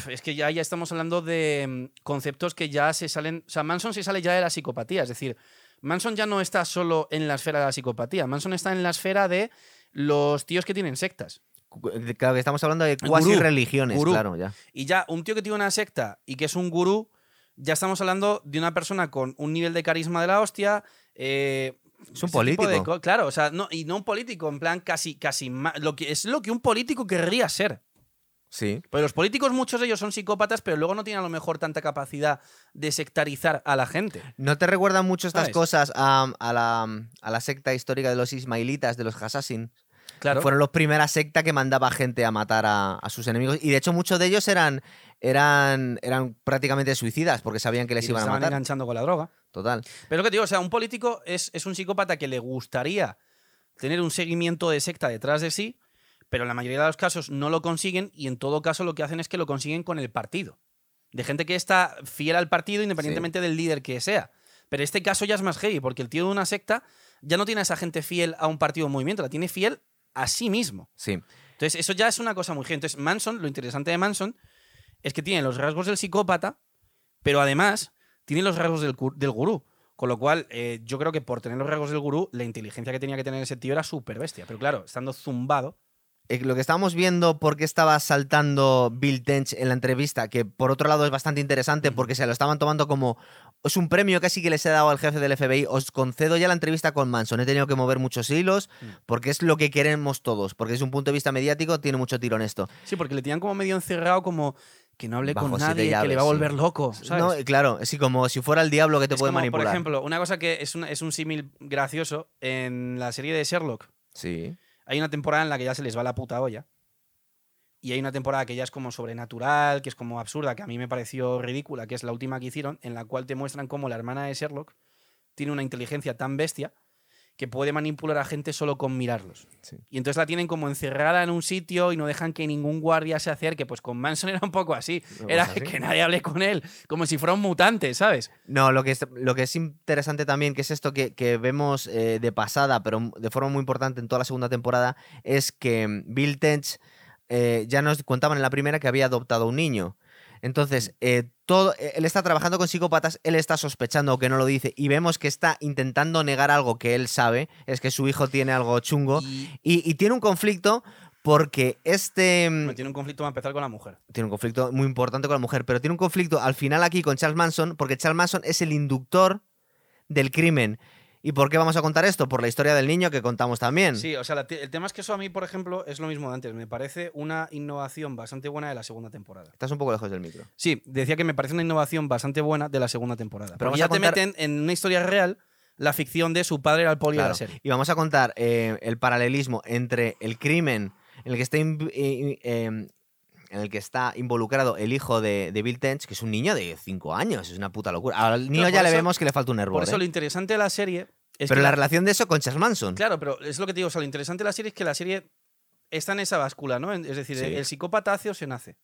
Es que ya, ya estamos hablando de mm, conceptos que ya se salen. O sea, Manson se sale ya de la psicopatía. Es decir, Manson ya no está solo en la esfera de la psicopatía. Manson está en la esfera de los tíos que tienen sectas. Claro que estamos hablando de cuasi religiones, Gurú. claro, ya. Y ya un tío que tiene una secta y que es un gurú, ya estamos hablando de una persona con un nivel de carisma de la hostia. eh, Es un de político. co- claro, o sea, no, y no un político, en plan casi, casi lo que es lo que un político querría ser. Sí. Porque los políticos, muchos de ellos son psicópatas, pero luego no tienen a lo mejor tanta capacidad de sectarizar a la gente. ¿No te recuerdan mucho estas ¿Sabes? cosas a, a la, a la secta histórica de los ismailitas, de los Hassassin? Claro. Fueron los primera secta que mandaba gente a matar a, a sus enemigos. Y de hecho, muchos de ellos eran, eran, eran prácticamente suicidas porque sabían que les y iban a estaban matar. enganchando con la droga. Total. Pero lo que te digo, o sea, un político es, es un psicópata que le gustaría tener un seguimiento de secta detrás de sí, pero en la mayoría de los casos no lo consiguen y en todo caso lo que hacen es que lo consiguen con el partido. De gente que está fiel al partido independientemente del líder que sea. Pero este caso ya es más heavy, porque el tío de una secta ya no tiene a esa gente fiel a un partido o movimiento, la tiene fiel a sí mismo. Sí. Entonces, eso ya es una cosa muy heavy. Entonces, Manson, lo interesante de Manson es que tiene los rasgos del psicópata, pero además tiene los rasgos del, del gurú. Con lo cual, eh, yo creo que por tener los rasgos del gurú, la inteligencia que tenía que tener ese tío era súper bestia. Pero claro, estando zumbado. Eh, Lo que estábamos viendo, por qué estaba saltando Bill Tench en la entrevista, que por otro lado es bastante interesante porque se lo estaban tomando como. Es un premio casi que les he dado al jefe del FBI. Os concedo ya la entrevista con Manson. He tenido que mover muchos hilos Mm. porque es lo que queremos todos. Porque desde un punto de vista mediático tiene mucho tiro en esto. Sí, porque le tenían como medio encerrado, como que no hable Bajo con nadie, que le va a sí. volver loco. ¿sabes? No, eh, claro, así como si fuera el diablo que te Es puede como, manipular. Por ejemplo, una cosa que es un, es un símil gracioso. En la serie de Sherlock, Sí. Hay una temporada en la que ya se les va la puta olla. Y hay una temporada que ya es como sobrenatural, que es como absurda, que a mí me pareció ridícula, que es la última que hicieron, en la cual te muestran cómo la hermana de Sherlock tiene una inteligencia tan bestia que puede manipular a gente solo con mirarlos. Sí. Y entonces la tienen como encerrada en un sitio y no dejan que ningún guardia se acerque. Pues con Manson era un poco así. Era así. que nadie hable con él, como si fuera un mutante, ¿sabes? No, lo que es, lo que es interesante también, que es esto que, que vemos eh, de pasada, pero de forma muy importante en toda la segunda temporada, es que mm, Bill Tench eh, ya nos contaban en la primera que había adoptado un niño. Entonces, eh, todo, eh, él está trabajando con psicópatas, él está sospechando que no lo dice y vemos que está intentando negar algo que él sabe, es que su hijo tiene algo chungo Y y, y tiene un conflicto porque este... mm, bueno, tiene un conflicto va a empezar con la mujer. tiene un conflicto muy importante con la mujer, pero tiene un conflicto al final aquí con Charles Manson, porque Charles Manson es el inductor del crimen. ¿Y por qué vamos a contar esto? Por la historia del niño que contamos también. Sí, o sea, la el tema es que eso a mí, por ejemplo, es lo mismo de antes. Me parece una innovación bastante buena de la segunda temporada. Estás un poco lejos del micro. Sí, decía que me parece una innovación bastante buena de la segunda temporada. Pero ya a te contar- meten en una historia real la ficción de su padre era el poli de Claro. la serie. Y vamos a contar eh, el paralelismo entre el crimen en el que está, in- i- em, en el que está involucrado el hijo de, de Bill Tench, que es un niño de 5 años, es una puta locura. Al niño por ya le eso- vemos que le falta un Por hervor. eso ¿eh? lo interesante de la serie es Pero que la la- relación de eso con Charles Manson. Claro, pero es lo que te digo. O sea, lo interesante de la serie es que la serie está en esa báscula, ¿no? Es decir, Sí. el psicópata hace o se nace.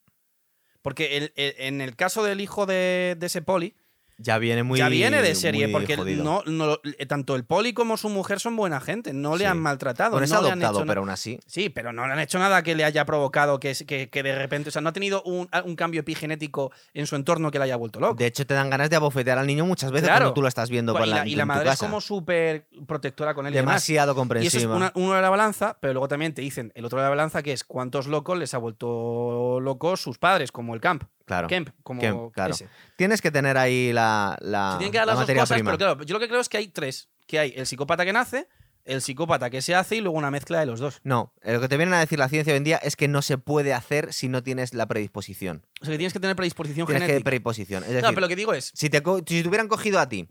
Porque el- el- en el caso del hijo de, de ese poli, Ya viene muy. ya viene de serie, porque jodido. no, no- eh, tanto el poli como su mujer son buena gente, no le Sí. han maltratado. Bueno, es no le han adoptado, hecho pero aún así. Sí, pero no le han hecho nada que le haya provocado que, que, que de repente, o sea, no ha tenido un, un cambio epigenético en su entorno que le haya vuelto loco. De hecho, te dan ganas de abofetear al niño muchas veces Claro. cuando tú lo estás viendo y con la, la, y la madre es como súper protectora con él. y demás. demasiado Y eso es comprensiva. una- uno de la balanza, pero luego también te dicen el otro de la balanza que es cuántos locos les ha vuelto locos sus padres, como el Camp. Claro. Kemp, como Kemp, claro. ese. Tienes que tener ahí la, la, Se tienen que dar la las dos materia cosas, prima. pero claro, yo lo que creo es que hay tres. Que hay el psicópata que nace, el psicópata que se hace y luego una mezcla de los dos. No, eh, lo que te vienen a decir la ciencia hoy en día es que no se puede hacer si no tienes la predisposición. O sea, que tienes que tener predisposición Tienes que genética. predisposición. Es pero lo que digo es, si, te, co- si te hubieran cogido a ti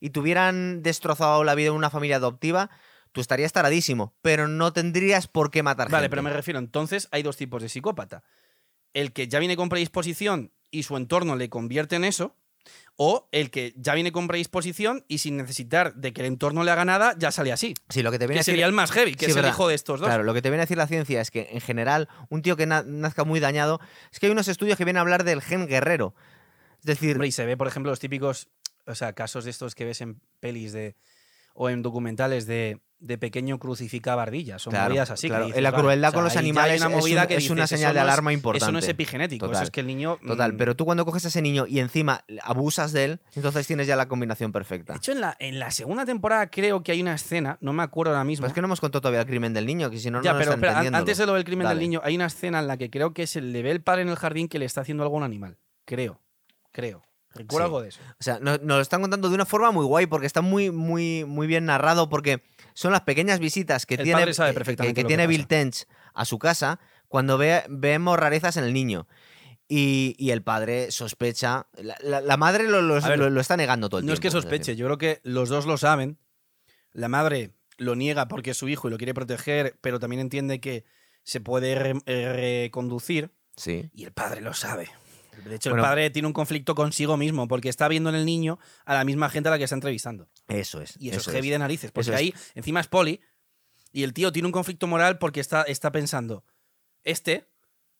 y te hubieran destrozado la vida en una familia adoptiva, tú estarías taradísimo, pero no tendrías por qué matar Vale, gente. pero me refiero, entonces hay dos tipos de psicópata. El que ya viene con predisposición y su entorno le convierte en eso, o el que ya viene con predisposición y sin necesitar de que el entorno le haga nada, ya sale así. Sí, lo que te viene Que a decir- sería el más heavy, que Sí, es el hijo de estos dos. Claro, lo que te viene a decir la ciencia es que en general un tío que na- nazca muy dañado, es que hay unos estudios que vienen a hablar del gen guerrero. Es decir, Hombre, y se ve, por ejemplo, los típicos, o sea, casos de estos que ves en pelis de o en documentales de, de pequeño crucifica bardillas o Claro, movidas así. que claro. dices, La vale, crueldad o sea, con los animales una es movida un- que es una señal de no es- alarma Eso no es importante. epigenético, Total. eso es que el niño... Total, mm, pero tú cuando coges a ese niño y encima abusas de él, entonces tienes ya la combinación perfecta. De hecho, en la, en la segunda temporada creo que hay una escena, no me acuerdo ahora mismo. Pero es que no hemos contado todavía el crimen del niño, que si no, no ya, lo pero entendiéndolo. antes de lo del crimen Dale. del niño, hay una escena en la que creo que se le ve el padre en el jardín que le está haciendo algo a un animal. Creo, creo. Recuerdo Sí. algo de eso. O sea, nos, nos lo están contando de una forma muy guay porque está muy, muy, muy bien narrado porque son las pequeñas visitas que El tiene, que- tiene. Bill Tench a su casa cuando ve, vemos rarezas en el niño. Y, y el padre sospecha. La, la- la madre lo, lo- A ver, lo- lo está negando todo el No es que tiempo. sospeche, yo creo que los dos lo saben. La madre lo niega porque es su hijo y lo quiere proteger, pero también entiende que se puede re- reconducir. Sí. Y el padre lo sabe. De hecho, Bueno. el padre tiene un conflicto consigo mismo porque está viendo en el niño a la misma gente a la que está entrevistando. Eso es. Y eso, eso es heavy de narices. Porque es. ahí, encima es poli, y el tío tiene un conflicto moral porque está, está pensando, este,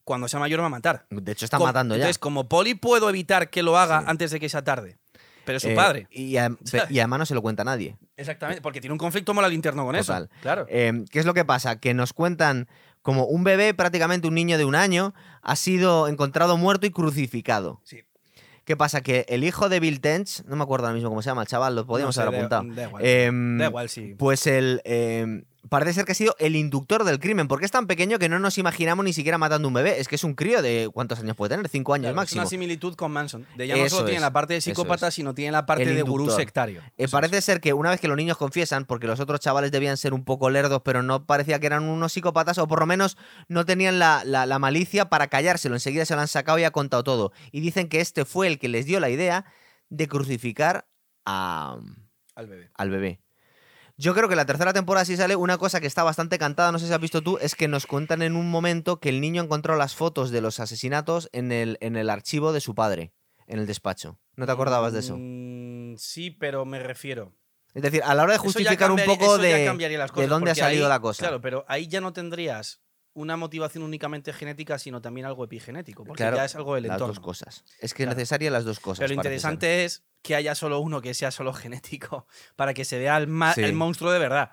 cuando sea mayor, va a matar. De hecho, está matando ya. Entonces, como poli, puedo evitar que lo haga Sí. antes de que sea tarde. Pero es su Eh, padre. Y, (laughs) y además no se lo cuenta a nadie. Exactamente, porque tiene un conflicto moral interno con Total. eso. Claro. Eh, ¿Qué es lo que pasa? Que nos cuentan como un bebé, prácticamente un niño de un año, ha sido encontrado muerto y crucificado. Sí. ¿Qué pasa? Que el hijo de Bill Tench, no me acuerdo ahora mismo cómo se llama el chaval, lo podíamos No sé, haber apuntado. Da igual. Em, da igual, sí. Pues el. em, parece ser que ha sido el inductor del crimen, porque es tan pequeño que no nos imaginamos ni siquiera matando un bebé. Es que es un crío de. ¿Cuántos años puede tener? Cinco años Claro, es máximo. una similitud con Manson. De ya no solo tiene la parte de psicópata, es. sino tiene la parte El de gurú sectario. Eh, parece ser que una vez que los niños confiesan, porque los otros chavales debían ser un poco lerdos, pero no parecía que eran unos psicópatas, o por lo menos no tenían la, la- la malicia para callárselo. Enseguida se lo han sacado y ha contado todo. Y dicen que este fue el que les dio la idea de crucificar a, al bebé. al bebé. Yo creo que la tercera temporada sí sale una cosa que está bastante cantada, no sé si has visto tú, es que nos cuentan en un momento que el niño encontró las fotos de los asesinatos en el, en el archivo de su padre, en el despacho. ¿No te acordabas de eso? Mm, sí, pero me refiero. Es decir, a la hora de justificar un poco de, de dónde ha salido ahí- la cosa. Claro, pero ahí ya no tendrías una motivación únicamente genética, sino también algo epigenético, porque Claro, ya es algo del las entorno. dos cosas. Es que Claro. es necesaria las dos cosas. Pero lo interesante es que haya solo uno que sea solo (laughs) genético, para que se vea el, Sí. el monstruo de verdad.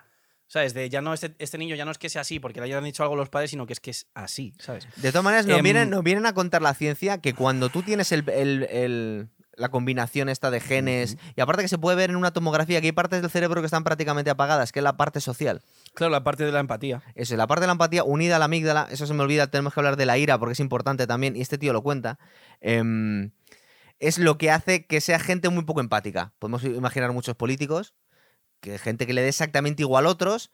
¿Sabes? De ya no este, este niño ya no es que sea así porque le hayan dicho algo los padres, sino que es que es así, ¿sabes? De todas maneras, nos, Em, vienen, nos vienen a contar la ciencia que cuando tú tienes el, el- el- la combinación esta de genes, y aparte que se puede ver en una tomografía que hay partes del cerebro que están prácticamente apagadas, que es la parte social. Claro, la parte de la empatía. Eso, la parte de la empatía unida a la amígdala, eso se me olvida, tenemos que hablar de la ira porque es importante también, y este tío lo cuenta. em, es lo que hace que sea gente muy poco empática. Podemos imaginar muchos políticos, que gente que le dé exactamente igual a otros,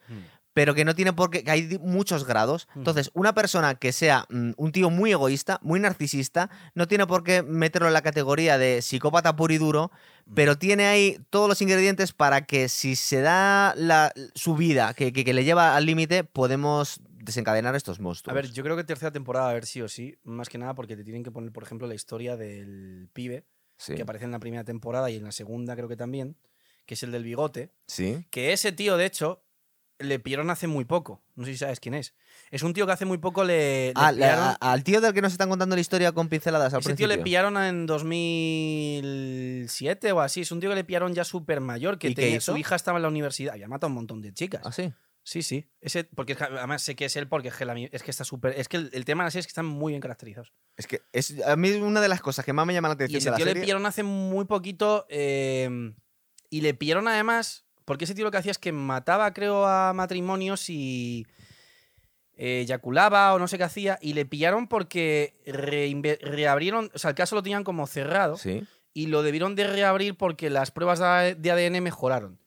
pero que no tiene por qué, que hay muchos grados. Entonces, una persona que sea mm, un tío muy egoísta, muy narcisista, no tiene por qué meterlo en la categoría de psicópata puro y duro, pero tiene ahí todos los ingredientes para que si se da la, su vida, que, que- que le lleva al límite, podemos desencadenar estos monstruos. A ver, yo creo que tercera temporada, a ver sí o sí, más que nada porque te tienen que poner, por ejemplo, la historia del pibe, sí. que aparece en la primera temporada y en la segunda creo que también, que es el del bigote, sí. que ese tío, de hecho, le pillaron hace muy poco. No sé si sabes quién es. Es un tío que hace muy poco le, le Ah, la- al tío del que nos están contando la historia con pinceladas al Ese tío principio. le pillaron en 2007 o así. Es un tío que le pillaron ya súper mayor, que ¿Y tenía- su hija estaba en la universidad. Había matado a un montón de chicas. ¿Ah, sí? Sí, sí. Ese, porque es que además sé que es él porque es que, la es que está súper. Es que el, el tema de la serie es que están muy bien caracterizados. Es que es, a mí es una de las cosas que más me llama la Y atención ese de la tío le pillaron hace muy poquito. eh, y le pillaron además. Porque ese tío lo que hacía es que mataba, creo, a matrimonios y. eh, eyaculaba o no sé qué hacía. Y le pillaron porque reabrieron. O sea, el caso lo tenían como cerrado. Sí. y lo debieron de reabrir porque las pruebas de de ADN mejoraron.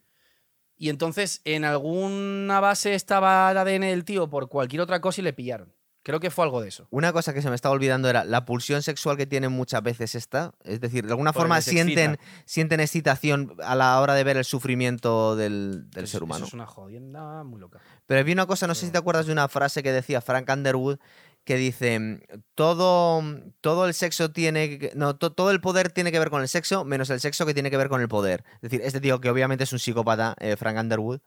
Y entonces en alguna base estaba el ADN del tío por cualquier otra cosa y le pillaron. Creo que fue algo de eso. Una cosa que se me estaba olvidando era la pulsión sexual que tienen muchas veces esta. Es decir, de alguna Porque forma excita. sienten, sienten excitación a la hora de ver el sufrimiento del, del Eso- ser humano. Eso es una jodienda muy loca. Pero vi una cosa, no sé si te Pero- acuerdas de una frase que decía Frank Underwood, que dice, todo, todo el sexo tiene, que- no, to- todo el poder tiene que ver con el sexo, menos el sexo que tiene que ver con el poder. Es decir, este tío que obviamente es un psicópata, eh, Frank Underwood,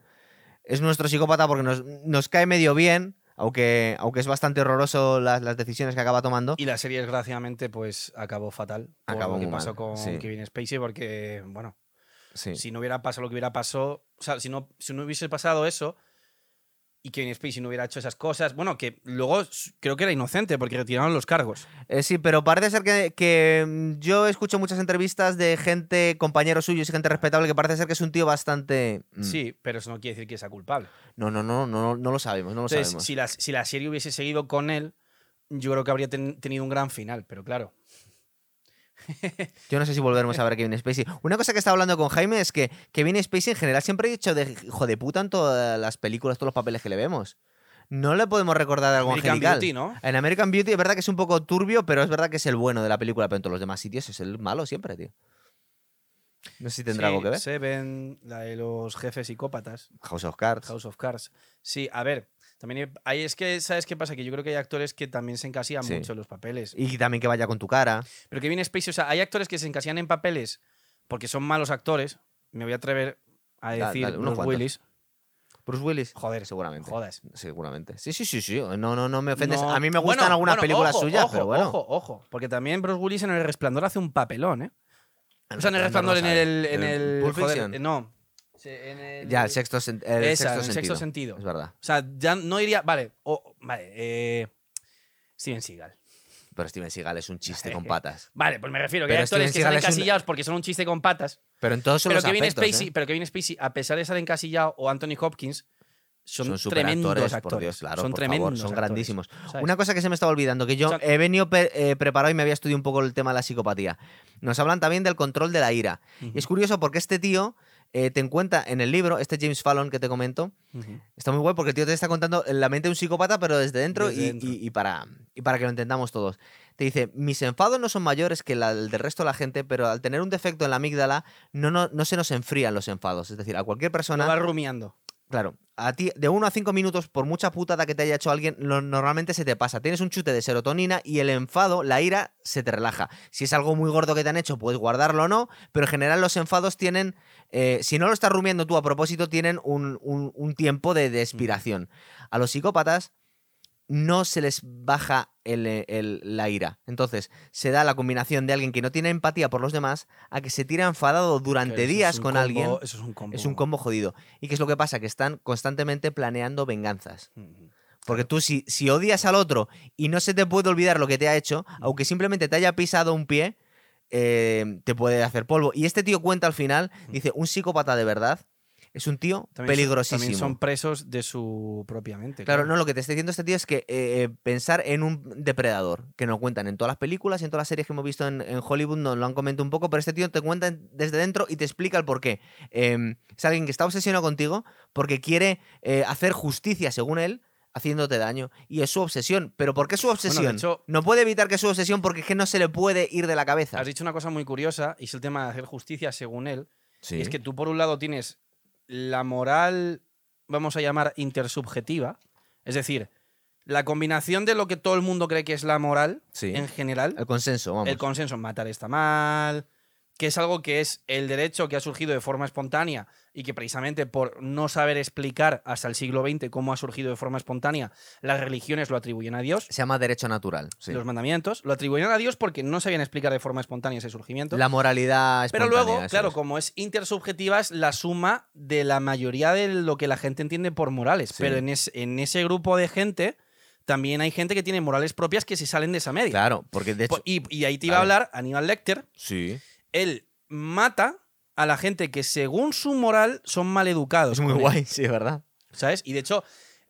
es nuestro psicópata porque nos, nos cae medio bien, aunque, aunque es bastante horroroso las, las decisiones que acaba tomando. Y la serie, desgraciadamente, pues acabó fatal. Acabó lo que pasó mal, con sí. Kevin Spacey, porque, bueno, Sí. si no hubiera pasado lo que hubiera pasado, o sea, si no, si no hubiese pasado eso y Kevin Spacey no hubiera hecho esas cosas, bueno, que luego creo que era inocente porque retiraron los cargos. Eh, sí, pero parece ser que, que, mm, yo escucho muchas entrevistas de gente, compañeros suyos y gente respetable, que parece ser que es un tío bastante... mm, Sí, pero eso no quiere decir que sea culpable. No, no, no, no, no lo sabemos, no lo Entonces, sabemos. si la, si la serie hubiese seguido con él, yo creo que habría ten- tenido un gran final, pero claro. (laughs) Yo no sé si volveremos a ver a Kevin Spacey. Una cosa que estaba hablando con Jaime es que Kevin Spacey en general siempre ha dicho de hijo de puta en todas las películas, todos los papeles que le vemos. No le podemos recordar de algo American angelical. Beauty, ¿no? En American Beauty es verdad que es un poco turbio, pero es verdad que es el bueno de la película, pero en todos los demás sitios es el malo siempre, tío. No sé si tendrá Sí, algo que ver. Seven, la de los jefes psicópatas, House of Cards. House of Cards. Sí, a ver, también hay, es que, ¿sabes qué pasa? Que yo creo que hay actores que también se encasillan Sí. mucho en los papeles. Y también que vaya con tu cara. Pero que viene Spacey, o sea, hay actores que se encasillan en papeles porque son malos actores. Me voy a atrever a decir dale, unos Bruce. Willis. Bruce Willis. Joder, seguramente. Jodas. Seguramente. Sí, sí, sí, sí. No, no, no me ofendes. No- A mí me gustan bueno, algunas bueno, películas ojo, suyas, ojo, pero bueno. Ojo, ojo. Porque también Bruce Willis en El Resplandor hace un papelón, ¿eh? O sea, en El Resplandor en el. En el joder, no. Sí, en el- Ya, el sexto, sen- el Esa, sexto en el sentido. sexto sentido. Es verdad. O sea, ya no diría. Vale, o- vale. Eh, Steven Seagal. Pero Steven Seagal es un chiste con (laughs) patas. Vale, pues me refiero que Pero hay actores Steven que están un- encasillados porque son un chiste con patas. Pero en todos son Pero los Kevin, aspectos, Spacey, ¿eh? pero Kevin Spacey, a pesar de estar encasillado, o Anthony Hopkins, son, Son tremendos actores. por Dios, claro, son por tremendos. favor, son grandísimos. ¿sabes? Una cosa que se me estaba olvidando, que yo O sea- he venido eh, preparado y me había estudiado un poco el tema de la psicopatía. Nos hablan también del control de la ira. Y es curioso porque este tío eh, te encuentra en el libro, este James Fallon que te comento, está muy guay porque el tío te está contando la mente de un psicópata, pero desde dentro, Desde y, dentro. y- y para, y para que lo entendamos todos. Te dice, mis enfados no son mayores que la- el del resto de la gente, pero al tener un defecto en la amígdala, no, no, no se nos enfrían los enfados. Es decir, a cualquier Lo persona... vas rumiando. Claro, a ti de uno a cinco minutos, por mucha putada que te haya hecho alguien, lo- normalmente se te pasa. Tienes un chute de serotonina y el enfado, la ira, se te relaja. Si es algo muy gordo que te han hecho, puedes guardarlo o no, pero en general los enfados tienen, eh, si no lo estás rumiando tú a propósito, tienen un, un- un tiempo de, de expiración. A los psicópatas no se les baja el- el- la ira. Entonces, se da la combinación de alguien que no tiene empatía por los demás a que se tira enfadado durante días con combo- alguien. Eso es un combo. Es un combo jodido. ¿Y qué es lo que pasa? Que están constantemente planeando venganzas. Porque tú, si, si odias al otro y no se te puede olvidar lo que te ha hecho, aunque simplemente te haya pisado un pie, eh, te puede hacer polvo. Y este tío cuenta al final, dice, un psicópata de verdad es un tío También son- peligrosísimo. También son presos de su propia mente. Claro, no, lo que te está diciendo este tío es que eh, pensar en un depredador, que nos cuentan en todas las películas y en todas las series que hemos visto en, en Hollywood, nos lo han comentado un poco, pero este tío te cuenta en- desde dentro y te explica el porqué. Eh, es alguien que está obsesionado contigo porque quiere eh, hacer justicia, según él, haciéndote daño. Y es su obsesión. ¿Pero por qué su obsesión? hecho- no puede evitar que es su obsesión porque es que no se le puede ir de la cabeza. Has dicho una cosa muy curiosa y es el tema de hacer justicia según él. Sí. Y es que tú, por un lado, tienes la moral, vamos a llamar intersubjetiva. Es decir, la combinación de lo que todo el mundo cree que es la moral Sí. en general. El consenso, vamos. El consenso en matar está mal, que es algo que es el derecho que ha surgido de forma espontánea y que precisamente por no saber explicar hasta el siglo XX cómo ha surgido de forma espontánea, las religiones lo atribuyen a Dios. Se llama derecho natural. sí. Los mandamientos lo atribuyen a Dios porque no sabían explicar de forma espontánea ese surgimiento. La moralidad Pero espontánea, luego, eso claro, es. como es intersubjetiva, es la suma de la mayoría de lo que la gente entiende por morales. Sí. Pero en, es- en ese grupo de gente también hay gente que tiene morales propias que se salen de esa media. Claro, porque de hecho... Y, y ahí te iba a Vale. hablar Aníbal Lecter. Sí. Él mata a la gente que según su moral son maleducados. Es muy él, guay, sí, es verdad. ¿Sabes? Y de hecho,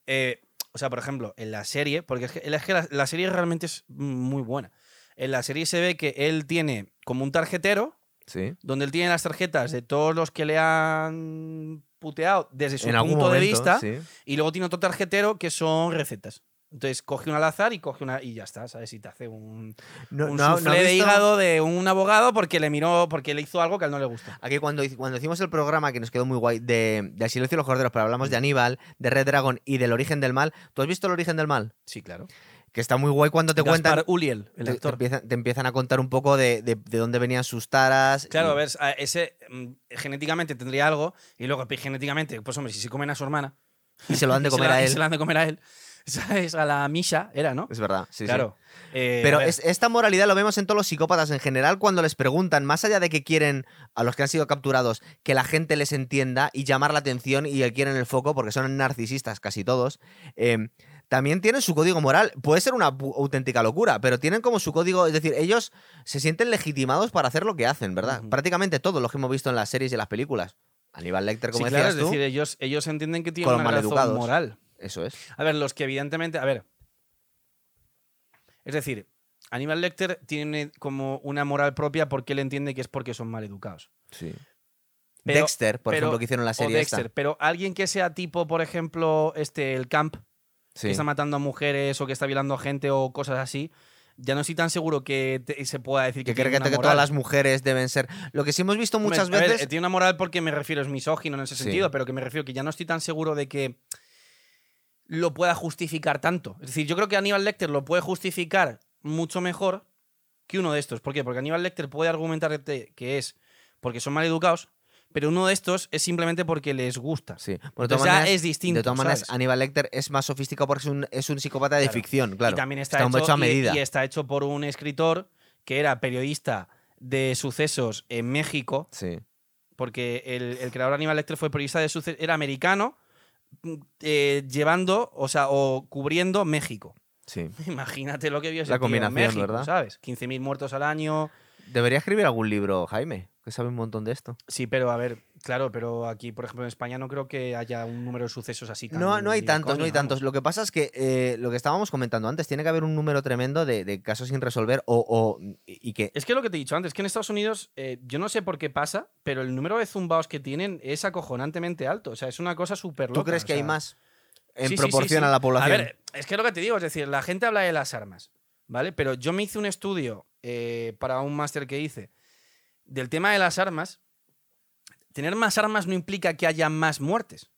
eh, o sea, por ejemplo, en la serie, porque es que, es que la, la serie realmente es muy buena. En la serie se ve que él tiene como un tarjetero Sí. donde él tiene las tarjetas de todos los que le han puteado desde su en algún punto de vista sí. y luego tiene otro tarjetero que son recetas. Entonces coge una al azar y coge una y ya está, ¿sabes? Y te hace un, No, un no- no de visto- hígado de un abogado porque le miró, porque le hizo algo que a él no le gusta. Aquí cuando, cuando hicimos el programa, que nos quedó muy guay, de, de El silencio de los corderos, pero hablamos de. Aníbal, de Red Dragon y del origen del mal. ¿Tú has visto el origen del mal? Sí, claro. Que está muy guay cuando te Gaspar cuentan... Uliel, el te, te actor. empiezan, te empiezan a contar un poco de, de- de dónde venían sus taras. Claro, y- a ver, ese mm, genéticamente tendría algo y luego epigenéticamente, pues hombre, si se comen a su hermana. Y se lo dan de (laughs) y comer a y él. Se la han de comer a él. (laughs) ¿Sabes? A la Misha era, ¿no? Es verdad, sí, sí. claro. Eh, Pero es- esta moralidad lo vemos en todos los psicópatas en general cuando les preguntan, más allá de que quieren a los que han sido capturados que la gente les entienda y llamar la atención y quieren el foco porque son narcisistas casi todos, eh, también tienen su código moral. Puede ser una auténtica locura, pero tienen como su código, es decir, ellos se sienten legitimados para hacer lo que hacen, ¿verdad? Prácticamente todos los que hemos visto en las series y en las películas. Aníbal Lecter, como sí, claro, decías es tú, decir, ellos, ellos entienden que tienen una razón moral. Eso es. A ver, los que evidentemente. A ver. Es decir, Aníbal Lecter tiene como una moral propia porque él entiende que es porque son mal educados. Sí. Pero- Dexter, por pero- ejemplo, que hicieron la O serie esta. Dexter. Pero alguien que sea tipo, por ejemplo, este, el Camp, Sí. que está matando a mujeres o que está violando a gente o cosas así, ya no estoy tan seguro que te- se pueda decir que, que tiene que, una que todas las mujeres deben ser. Lo que sí hemos visto Hombre, muchas ver, veces. eh, tiene una moral porque me refiero, es misógino en ese Sí. sentido, pero que me refiero que ya no estoy tan seguro de que lo pueda justificar tanto. Es decir, yo creo que Aníbal Lecter lo puede justificar mucho mejor que uno de estos. ¿Por qué? Porque Aníbal Lecter puede argumentarte que es porque son mal educados, pero uno de estos es simplemente porque les gusta. Sí. Bueno, de ya maneras, es distinto. de todas maneras. Aníbal Lecter es más sofisticado porque es un, es un psicópata de Claro. ficción, claro. Y también está, Está hecho, a medida. Y, está hecho por un escritor que era periodista de sucesos en México, Sí. porque el, el creador Aníbal Lecter fue periodista de sucesos, era americano, eh, llevando, o sea, o cubriendo México. Sí. (laughs) Imagínate lo que vio ese La tío en combinación, México, ¿verdad? ¿sabes? 15.000 muertos al año. Debería escribir algún libro, Jaime, que sabe un montón de esto. Sí, pero a ver, claro, pero aquí, por ejemplo, en España no creo que haya un número de sucesos así tan No, no hay tantos, no hay tantos. Lo que pasa es que eh, lo que estábamos comentando antes, tiene que haber un número tremendo de, de casos sin resolver o, o- y que Es que lo que te he dicho antes, que en Estados Unidos, eh, yo no sé por qué pasa, pero el número de zumbaos que tienen es acojonantemente alto. O sea, es una cosa súper loca. tú crees o que hay más en sí, sí, sí, proporción sí. a la población. A ver, es que lo que te digo, es decir, la gente habla de las armas, ¿vale? Pero yo me hice un estudio eh, para un máster que hice del tema de las armas. Tener más armas no implica que haya más muertes.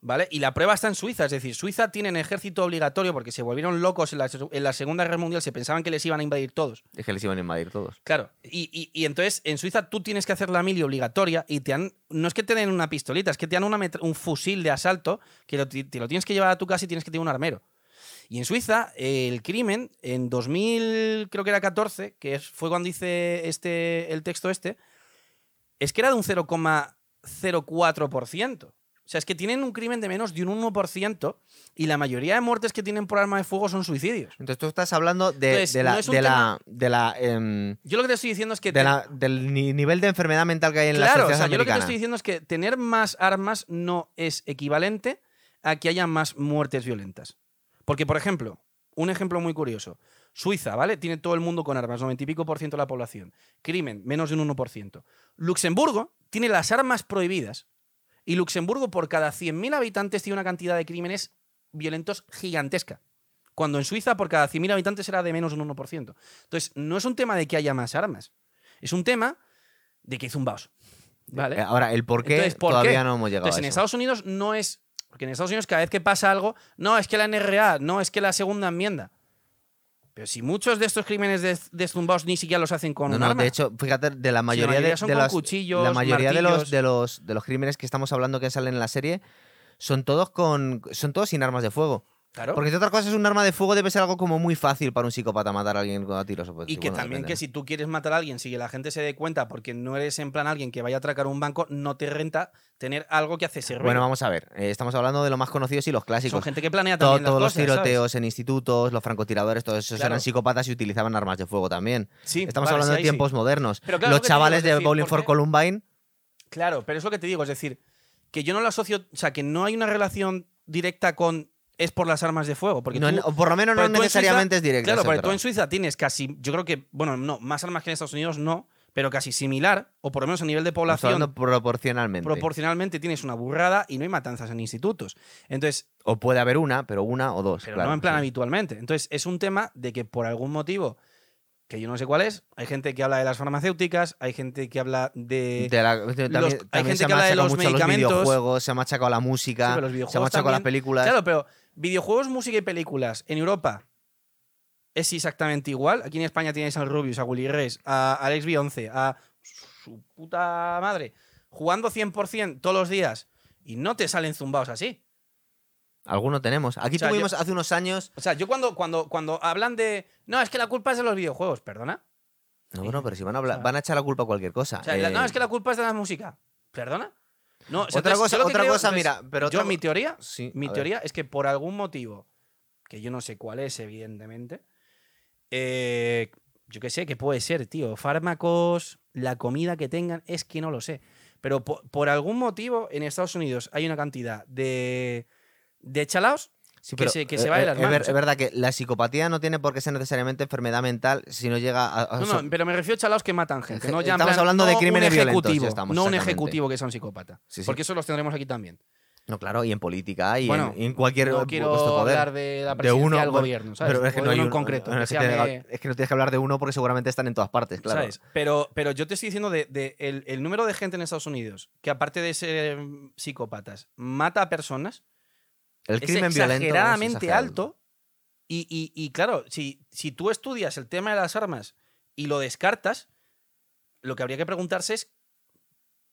¿Vale? Y la prueba está en Suiza, es decir, Suiza tienen ejército obligatorio porque se volvieron locos en la, en la Segunda Guerra Mundial, se pensaban que les iban a invadir todos. es que les iban a invadir todos. Claro, y, y- y entonces en Suiza tú tienes que hacer la mili obligatoria y te han, no es que te den una pistolita, es que te dan una un fusil de asalto que lo te lo tienes que llevar a tu casa y tienes que tener un armero. Y en Suiza, el crimen, en 2000, creo que era 14, que fue cuando hice este, el texto este, es que era de un 0,04%. O sea, es que tienen un crimen de menos de un 1% y la mayoría de muertes que tienen por arma de fuego son suicidios. Entonces tú estás hablando de, Entonces, de la, no de la, de la, em, Yo lo que te estoy diciendo es que... de te- la- del ni- nivel de enfermedad mental que hay en la claro, o sociedad sea, yo lo que te estoy diciendo es que tener más armas no es equivalente a que haya más muertes violentas. Porque, por ejemplo, un ejemplo muy curioso. Suiza, ¿vale? Tiene todo el mundo con armas, 90 y pico por ciento de la población. Crimen, menos de un 1%. Luxemburgo tiene las armas prohibidas. Y Luxemburgo, por cada 100.000 habitantes, tiene una cantidad de crímenes violentos gigantesca. Cuando en Suiza, por cada 100.000 habitantes, era de menos de un 1%. Entonces, no es un tema de que haya más armas. Es un tema de que hay zumbaos. ¿Vale? Eh, Ahora, el por qué Entonces, ¿por todavía qué? no hemos llegado Entonces, en a eso. Estados Unidos no es. Porque en Estados Unidos, cada vez que pasa algo, no, es que la NRA, no, es que la segunda enmienda. Pero si muchos de estos crímenes de, de zumbaos ni siquiera los hacen con No, un no, arma. de hecho, fíjate, de la mayoría, mayoría de, son de con los, cuchillos, la mayoría de los, de, los, de los crímenes que estamos hablando que salen en la serie son todos con son todos sin armas de fuego. Claro. Porque entre otras cosas, un arma de fuego debe ser algo como muy fácil para un psicópata matar a alguien a tiros. Pues, y que bueno, también depende. que si tú quieres matar a alguien, si la gente se dé cuenta porque no eres en plan alguien que vaya a atracar un banco, no te renta tener algo que hace ese ruido. Bueno, vamos a ver. eh, estamos hablando de los más conocidos y los clásicos. Son gente que planea también las todos los tiroteos en institutos, los francotiradores, todos esos Claro. eran psicópatas y utilizaban armas de fuego también. Sí, Estamos vale, hablando sí, de sí. tiempos modernos. Pero claro, los chavales es de decir, Bowling ¿por for? Columbine Claro, pero es lo que te digo, es decir, que yo no lo asocio, o sea, que no hay una relación directa con es por las armas de fuego, porque no, tú- no- o por lo menos no necesariamente Suiza- es directo. Claro, porque tú en. Suiza tienes casi, yo creo que, bueno, no, más armas que en Estados Unidos no, pero casi similar, o por lo menos a nivel de población, hablando proporcionalmente. proporcionalmente tienes una burrada y no hay matanzas en institutos. Entonces, o puede haber una, pero una o dos. pero claro, no en plan sí. habitualmente. Entonces, es un tema de que por algún motivo, que yo no sé cuál es, hay gente que habla de las farmacéuticas, hay gente que habla de... De la- de- también, los- hay gente se que ha habla de los medicamentos. los videojuegos, se ha machacado la música, los se ha machacado las películas. Claro, pero videojuegos, música y películas en Europa es exactamente igual. Aquí en España tienes al Rubius, a Willy Rex, a Alex B11, a su puta madre, jugando 100% todos los días y no te salen zumbados así. Alguno tenemos. Aquí O sea, tuvimos hace unos años. O sea, yo cuando, cuando, cuando hablan de. No, es que la culpa es de los videojuegos, perdona. No, bueno, pero si van a hablar, sea, van a echar la culpa a cualquier cosa. O sea, la- Eh, no, es que la culpa es de la música. ¿Perdona? No, Otra entonces, cosa- otra creo- cosa, entonces, mira, pero yo otra- mi teoría sí, Mi ver. teoría es que por algún motivo, que yo no sé cuál es, evidentemente, eh, yo qué sé, que puede ser, tío, fármacos, la comida que tengan, es que no lo sé. Pero po- por, algún motivo en Estados Unidos hay una cantidad de, de chalaos Sí, que se- que se eh, va de las es ver- manos, Es ¿eh? verdad que la psicopatía no tiene por qué ser necesariamente enfermedad mental si no llega a. a- No, so- no, pero me refiero a chalaos que matan gente. No ya Estamos plan- hablando de crímenes violentos, estamos, no un ejecutivo que sea un psicópata. Sí, sí. Porque eso los tendremos aquí también. No, claro, y en política y, en- y en, cualquier no quiero poder. hablar de la de presidencia uno, del bueno, gobierno, ¿sabes? Pero es que no hay uno en concreto. no, que es, que es no tienes que hablar de uno porque seguramente están en todas partes, claro. ¿Sabes? Pero, pero yo te estoy diciendo de, de el, el número de gente en Estados Unidos que, aparte de ser psicópatas, mata a personas El es crimen violento es exageradamente exagerado. alto. Y, y- y, claro, si, si tú estudias el tema de las armas y lo descartas, lo que habría que preguntarse es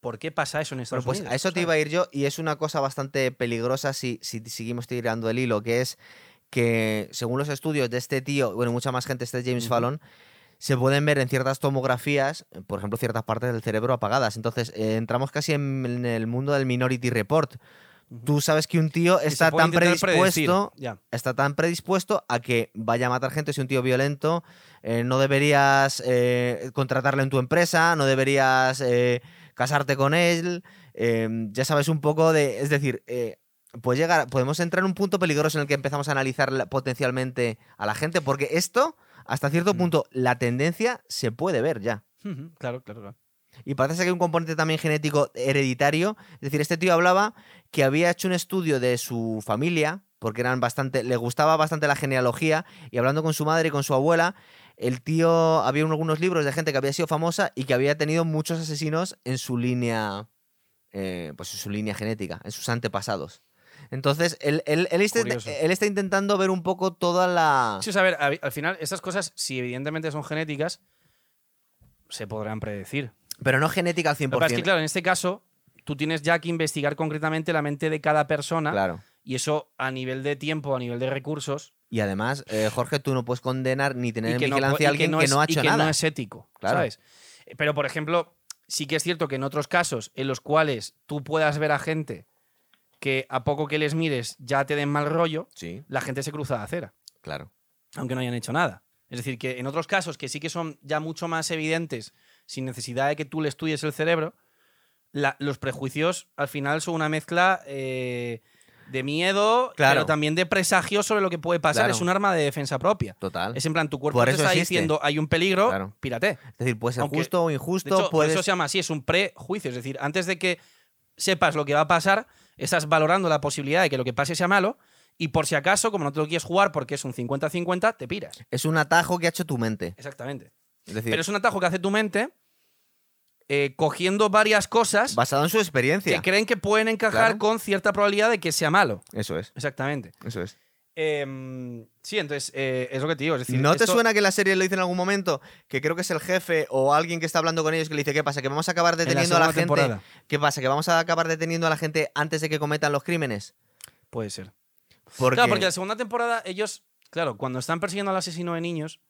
¿por qué pasa eso en Bueno, Estados pues Unidos? a eso te iba a ir yo y es una cosa bastante peligrosa si, si seguimos tirando el hilo, que es que según los estudios de este tío, bueno, mucha más gente, este James. Fallon, se pueden ver en ciertas tomografías, por ejemplo, ciertas partes del cerebro apagadas. Entonces, eh, entramos casi en, en el mundo del Minority Report. Tú sabes que un tío está tan predispuesto está tan predispuesto a que vaya a matar gente si un tío violento. eh, no deberías eh, contratarle en tu empresa, no deberías eh, casarte con él. eh, ya sabes un poco de. Es decir, eh, puede llegar, podemos entrar en un punto peligroso en el que empezamos a analizar potencialmente a la gente, porque esto, hasta cierto Mm. punto, la tendencia se puede ver ya. Claro, claro, claro. Y parece que hay un componente también genético hereditario. Es decir, este tío hablaba que había hecho un estudio de su familia, porque eran bastante, le gustaba bastante la genealogía, y hablando con su madre y con su abuela, el tío había algunos libros de gente que había sido famosa y que había tenido muchos asesinos en su línea, eh, pues en su línea genética, en sus antepasados. Entonces, él, él- él está, él está intentando ver un poco toda la... Sí, o sea, a ver, al final, estas cosas, si evidentemente son genéticas, se podrán predecir. Pero no genética al 100%. Lo que pasa es que, claro, en este caso, tú tienes ya que investigar concretamente la mente de cada persona Claro. y eso a nivel de tiempo, a nivel de recursos, Y además, eh, Jorge, tú no puedes condenar ni tener en que no, vigilancia y a alguien no que no ha y hecho que nada. no es ético, Claro. ¿sabes? Eh, Pero, por ejemplo, sí que es cierto que en otros casos en los cuales tú puedas ver a gente que a poco que les mires ya te den mal rollo, Sí, la gente se cruza de acera, claro. aunque no hayan hecho nada. Es decir, que en otros casos que sí que son ya mucho más evidentes, sin necesidad de que tú le estudies el cerebro, la- los prejuicios al final son una mezcla eh, de miedo, Claro. pero también de presagios sobre lo que puede pasar. Claro. Es un arma de defensa propia. Total. Es en plan, tu cuerpo Por te eso está existe. diciendo hay un peligro, Claro. pírate. Es decir, puede ser Aunque, justo o De injusto, por eso se llama así, es un prejuicio. Es decir, antes de que sepas lo que va a pasar, estás valorando la posibilidad de que lo que pase sea malo y por si acaso, como no te lo quieres jugar porque es un 50-50, te piras. Es un atajo que ha hecho tu mente. Exactamente. Es decir, Pero es un atajo que hace tu mente eh, cogiendo varias cosas basado en su experiencia. que creen que pueden encajar Claro. con cierta probabilidad de que sea malo. Eso es, Exactamente. eso es. Em, sí, entonces, eh, es lo que te digo. Es decir, ¿No te esto- suena que la serie lo dice en algún momento? Que creo que es el jefe o alguien que está hablando con ellos que le dice, ¿qué pasa? ¿Que vamos a acabar en la deteniendo a la segunda gente? temporada? ¿Qué pasa? ¿Que vamos a acabar deteniendo a la gente antes de que cometan los crímenes? Puede ser. Porque, Claro, porque la segunda temporada, ellos, claro, cuando están persiguiendo al asesino de niños,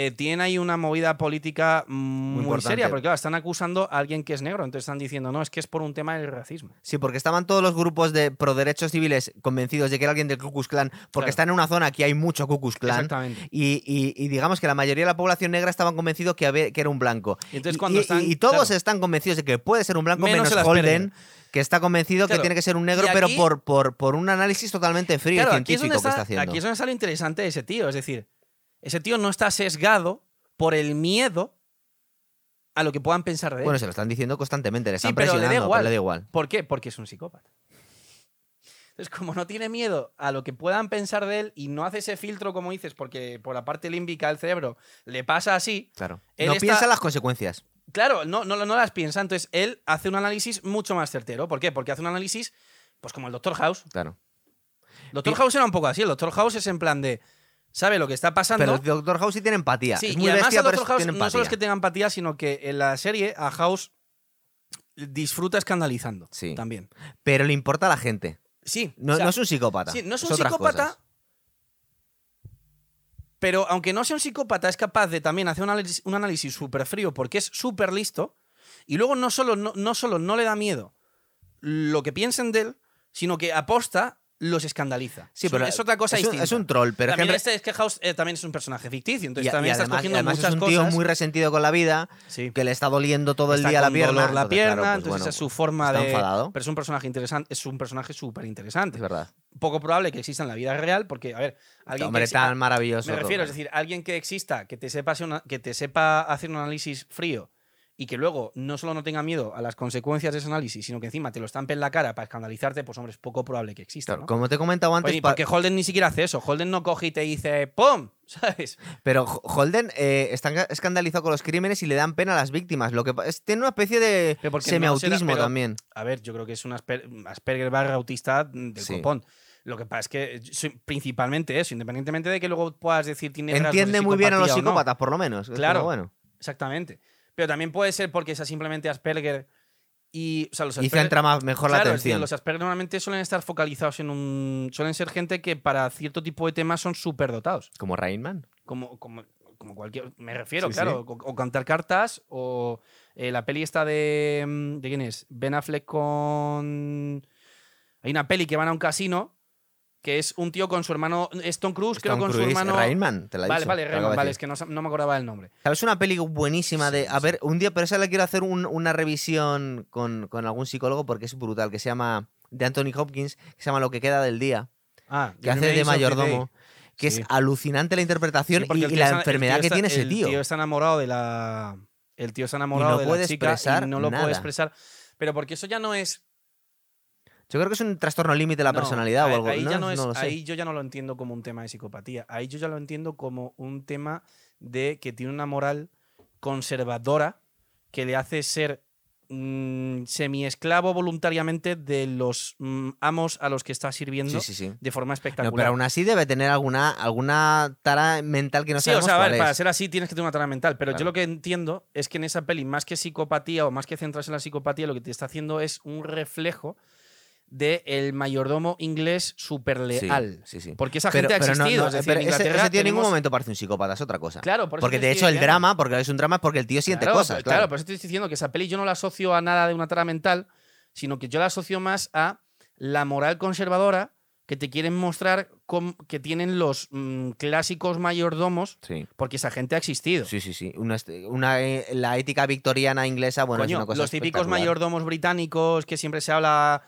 eh, tienen ahí una movida política muy, seria, porque claro, están acusando a alguien que es negro, entonces están diciendo, no, es que es por un tema del racismo. Sí, porque estaban todos los grupos de pro derechos civiles convencidos de que era alguien del Ku Klux Klan, porque Claro. están en una zona que hay mucho Ku Klux Klan. Exactamente. Y, y- y digamos que la mayoría de la población negra estaban convencidos que, había- que era un blanco. Y entonces cuando y, están- y todos claro. están convencidos de que puede ser un blanco, Menos menos. Holden, que está convencido Claro. que tiene que ser un negro, pero por, por, por un análisis totalmente frío Claro, y aquí es, científico que está, está haciendo. aquí es donde está lo interesante de ese tío, es decir, ese tío no está sesgado por el miedo a lo que puedan pensar de él. Bueno, se lo están diciendo constantemente, le Sí, están le da igual. pero le da igual. ¿Por qué? Porque es un psicópata. Entonces, como no tiene miedo a lo que puedan pensar de él y no hace ese filtro, como dices, porque por la parte límbica del cerebro le pasa así, Claro. Él no está- piensa en las consecuencias. claro, no, no, no las piensa. Entonces, él hace un análisis mucho más certero. ¿Por qué? Porque hace un análisis, pues como el Doctor House. Claro. Doctor House era un poco así. El Doctor House es en plan de, sabe lo que está pasando. Pero el Doctor House sí tiene empatía. Sí, es y además bestia, el es- House tiene no solo es que tenga empatía, sino que en la serie a House disfruta escandalizando Sí. también. Pero le importa a la gente. Sí, No, o sea, no es un psicópata. sí, no es un psicópata, pero aunque no sea un psicópata, es capaz de también hacer un análisis, un análisis súper frío porque es súper listo. Y luego no solo no, no solo no le da miedo lo que piensen de él, sino que aposta los escandaliza. Sí, Es- pero es otra cosa es un, distinta. es un troll, pero también Henry- este es que House eh, también es un personaje ficticio, entonces y- y también estás además- cogiendo además muchas es un tío cosas. muy resentido con la vida, Sí. que le está doliendo todo el día la pierna. dolor la entonces, pierna, claro, pues entonces bueno, esa es su forma está de. enfadado. Pero es un personaje interesante, es un personaje súper interesante. Es verdad. Poco probable que exista en la vida real, porque, a ver, alguien Hombre, que tan maravilloso. Me todo. refiero, es decir, alguien que exista, que te sepa, hacer una- que te sepa hacer un análisis frío y que luego no solo no tenga miedo a las consecuencias de ese análisis, sino que encima te lo estampe en la cara para escandalizarte, pues hombre, es poco probable que exista. Claro, ¿no? Como te he comentado antes, Oye, porque Holden ni siquiera hace eso. Holden no coge y te dice ¡pum! (laughs) ¿Sabes? pero Ho- Holden eh, está escandalizado con los crímenes y le dan pena a las víctimas. Lo que es- tiene una especie de no semiautismo será- pero- también. A ver, yo creo que es un Asper- Asperger barra autista del Sí. copón. Lo que pasa es que soy- principalmente eso, independientemente de que luego puedas decir tiene rasgos de Entiende muy bien a los no. psicópatas, por lo menos. Claro. bueno. Exactamente. Pero también puede ser porque sea simplemente Asperger y. O sea, los Y Asperger- centra más, mejor la Claro, es decir, atención. los Asperger normalmente suelen estar focalizados en un. Suelen ser gente que para cierto tipo de temas son súper dotados. Como Rainman. Como, como, como cualquier. Me refiero, Sí, claro. O, o cantar cartas, o eh, la peli esta de. mm, ¿De quién es? Ben Affleck con. Hay una peli que van a un casino que es un tío con su hermano. Stone Cruise, creo, Tom con su hermano. Rainman, te la he Vale, dicho, vale, de vale, es que no, me acordaba el nombre. ¿Sabes una peli buenísima de. A ver, un día, pero esa le quiero hacer un- una revisión con, con algún psicólogo porque es brutal, que se llama. De Anthony Hopkins, que se llama Lo que queda del día, Ah, que hace de mayordomo. Que Sí. es alucinante la interpretación Sí, y, tío la enfermedad tío que tiene ese El tío. tío está enamorado de la. El tío está enamorado no de puede la chica expresar y no lo nada. puede expresar. Pero porque eso ya no es. Yo creo que es un trastorno límite de la no, personalidad ahí- o algo. Ahí, no, ya no es, no lo ahí yo ya no lo entiendo como un tema de psicopatía. Ahí yo ya lo entiendo como un tema de que tiene una moral conservadora que le hace ser mm, semi-esclavo voluntariamente de los mm, amos a los que está sirviendo Sí, sí, sí. de forma No, espectacular. pero aún así debe tener alguna, alguna tara mental que no sí, o sea, ver, para ser así tienes que tener una tara mental. Pero yo Claro. lo que entiendo es que en esa peli, más que psicopatía o más que centrarse en la psicopatía, lo que te está haciendo es un reflejo de el mayordomo inglés súper leal. sí, sí. Porque esa Pero- gente ha pero no- existido. no, es decir, pero en ese, tío en ningún momento parece un psicópata, es otra cosa. Claro, por eso Porque de hecho el drama, porque es un drama, es porque el tío siente claro, cosas. pero- Claro, Claro, por eso te estoy diciendo que esa peli yo no la asocio a nada de una trama mental, sino que yo la asocio más a la moral conservadora que te quieren mostrar que tienen los mm, clásicos mayordomos, Sí. porque esa gente ha existido. Sí, sí, sí. Una, eh, la ética victoriana inglesa, bueno, es una cosa los típicos mayordomos británicos que siempre se habla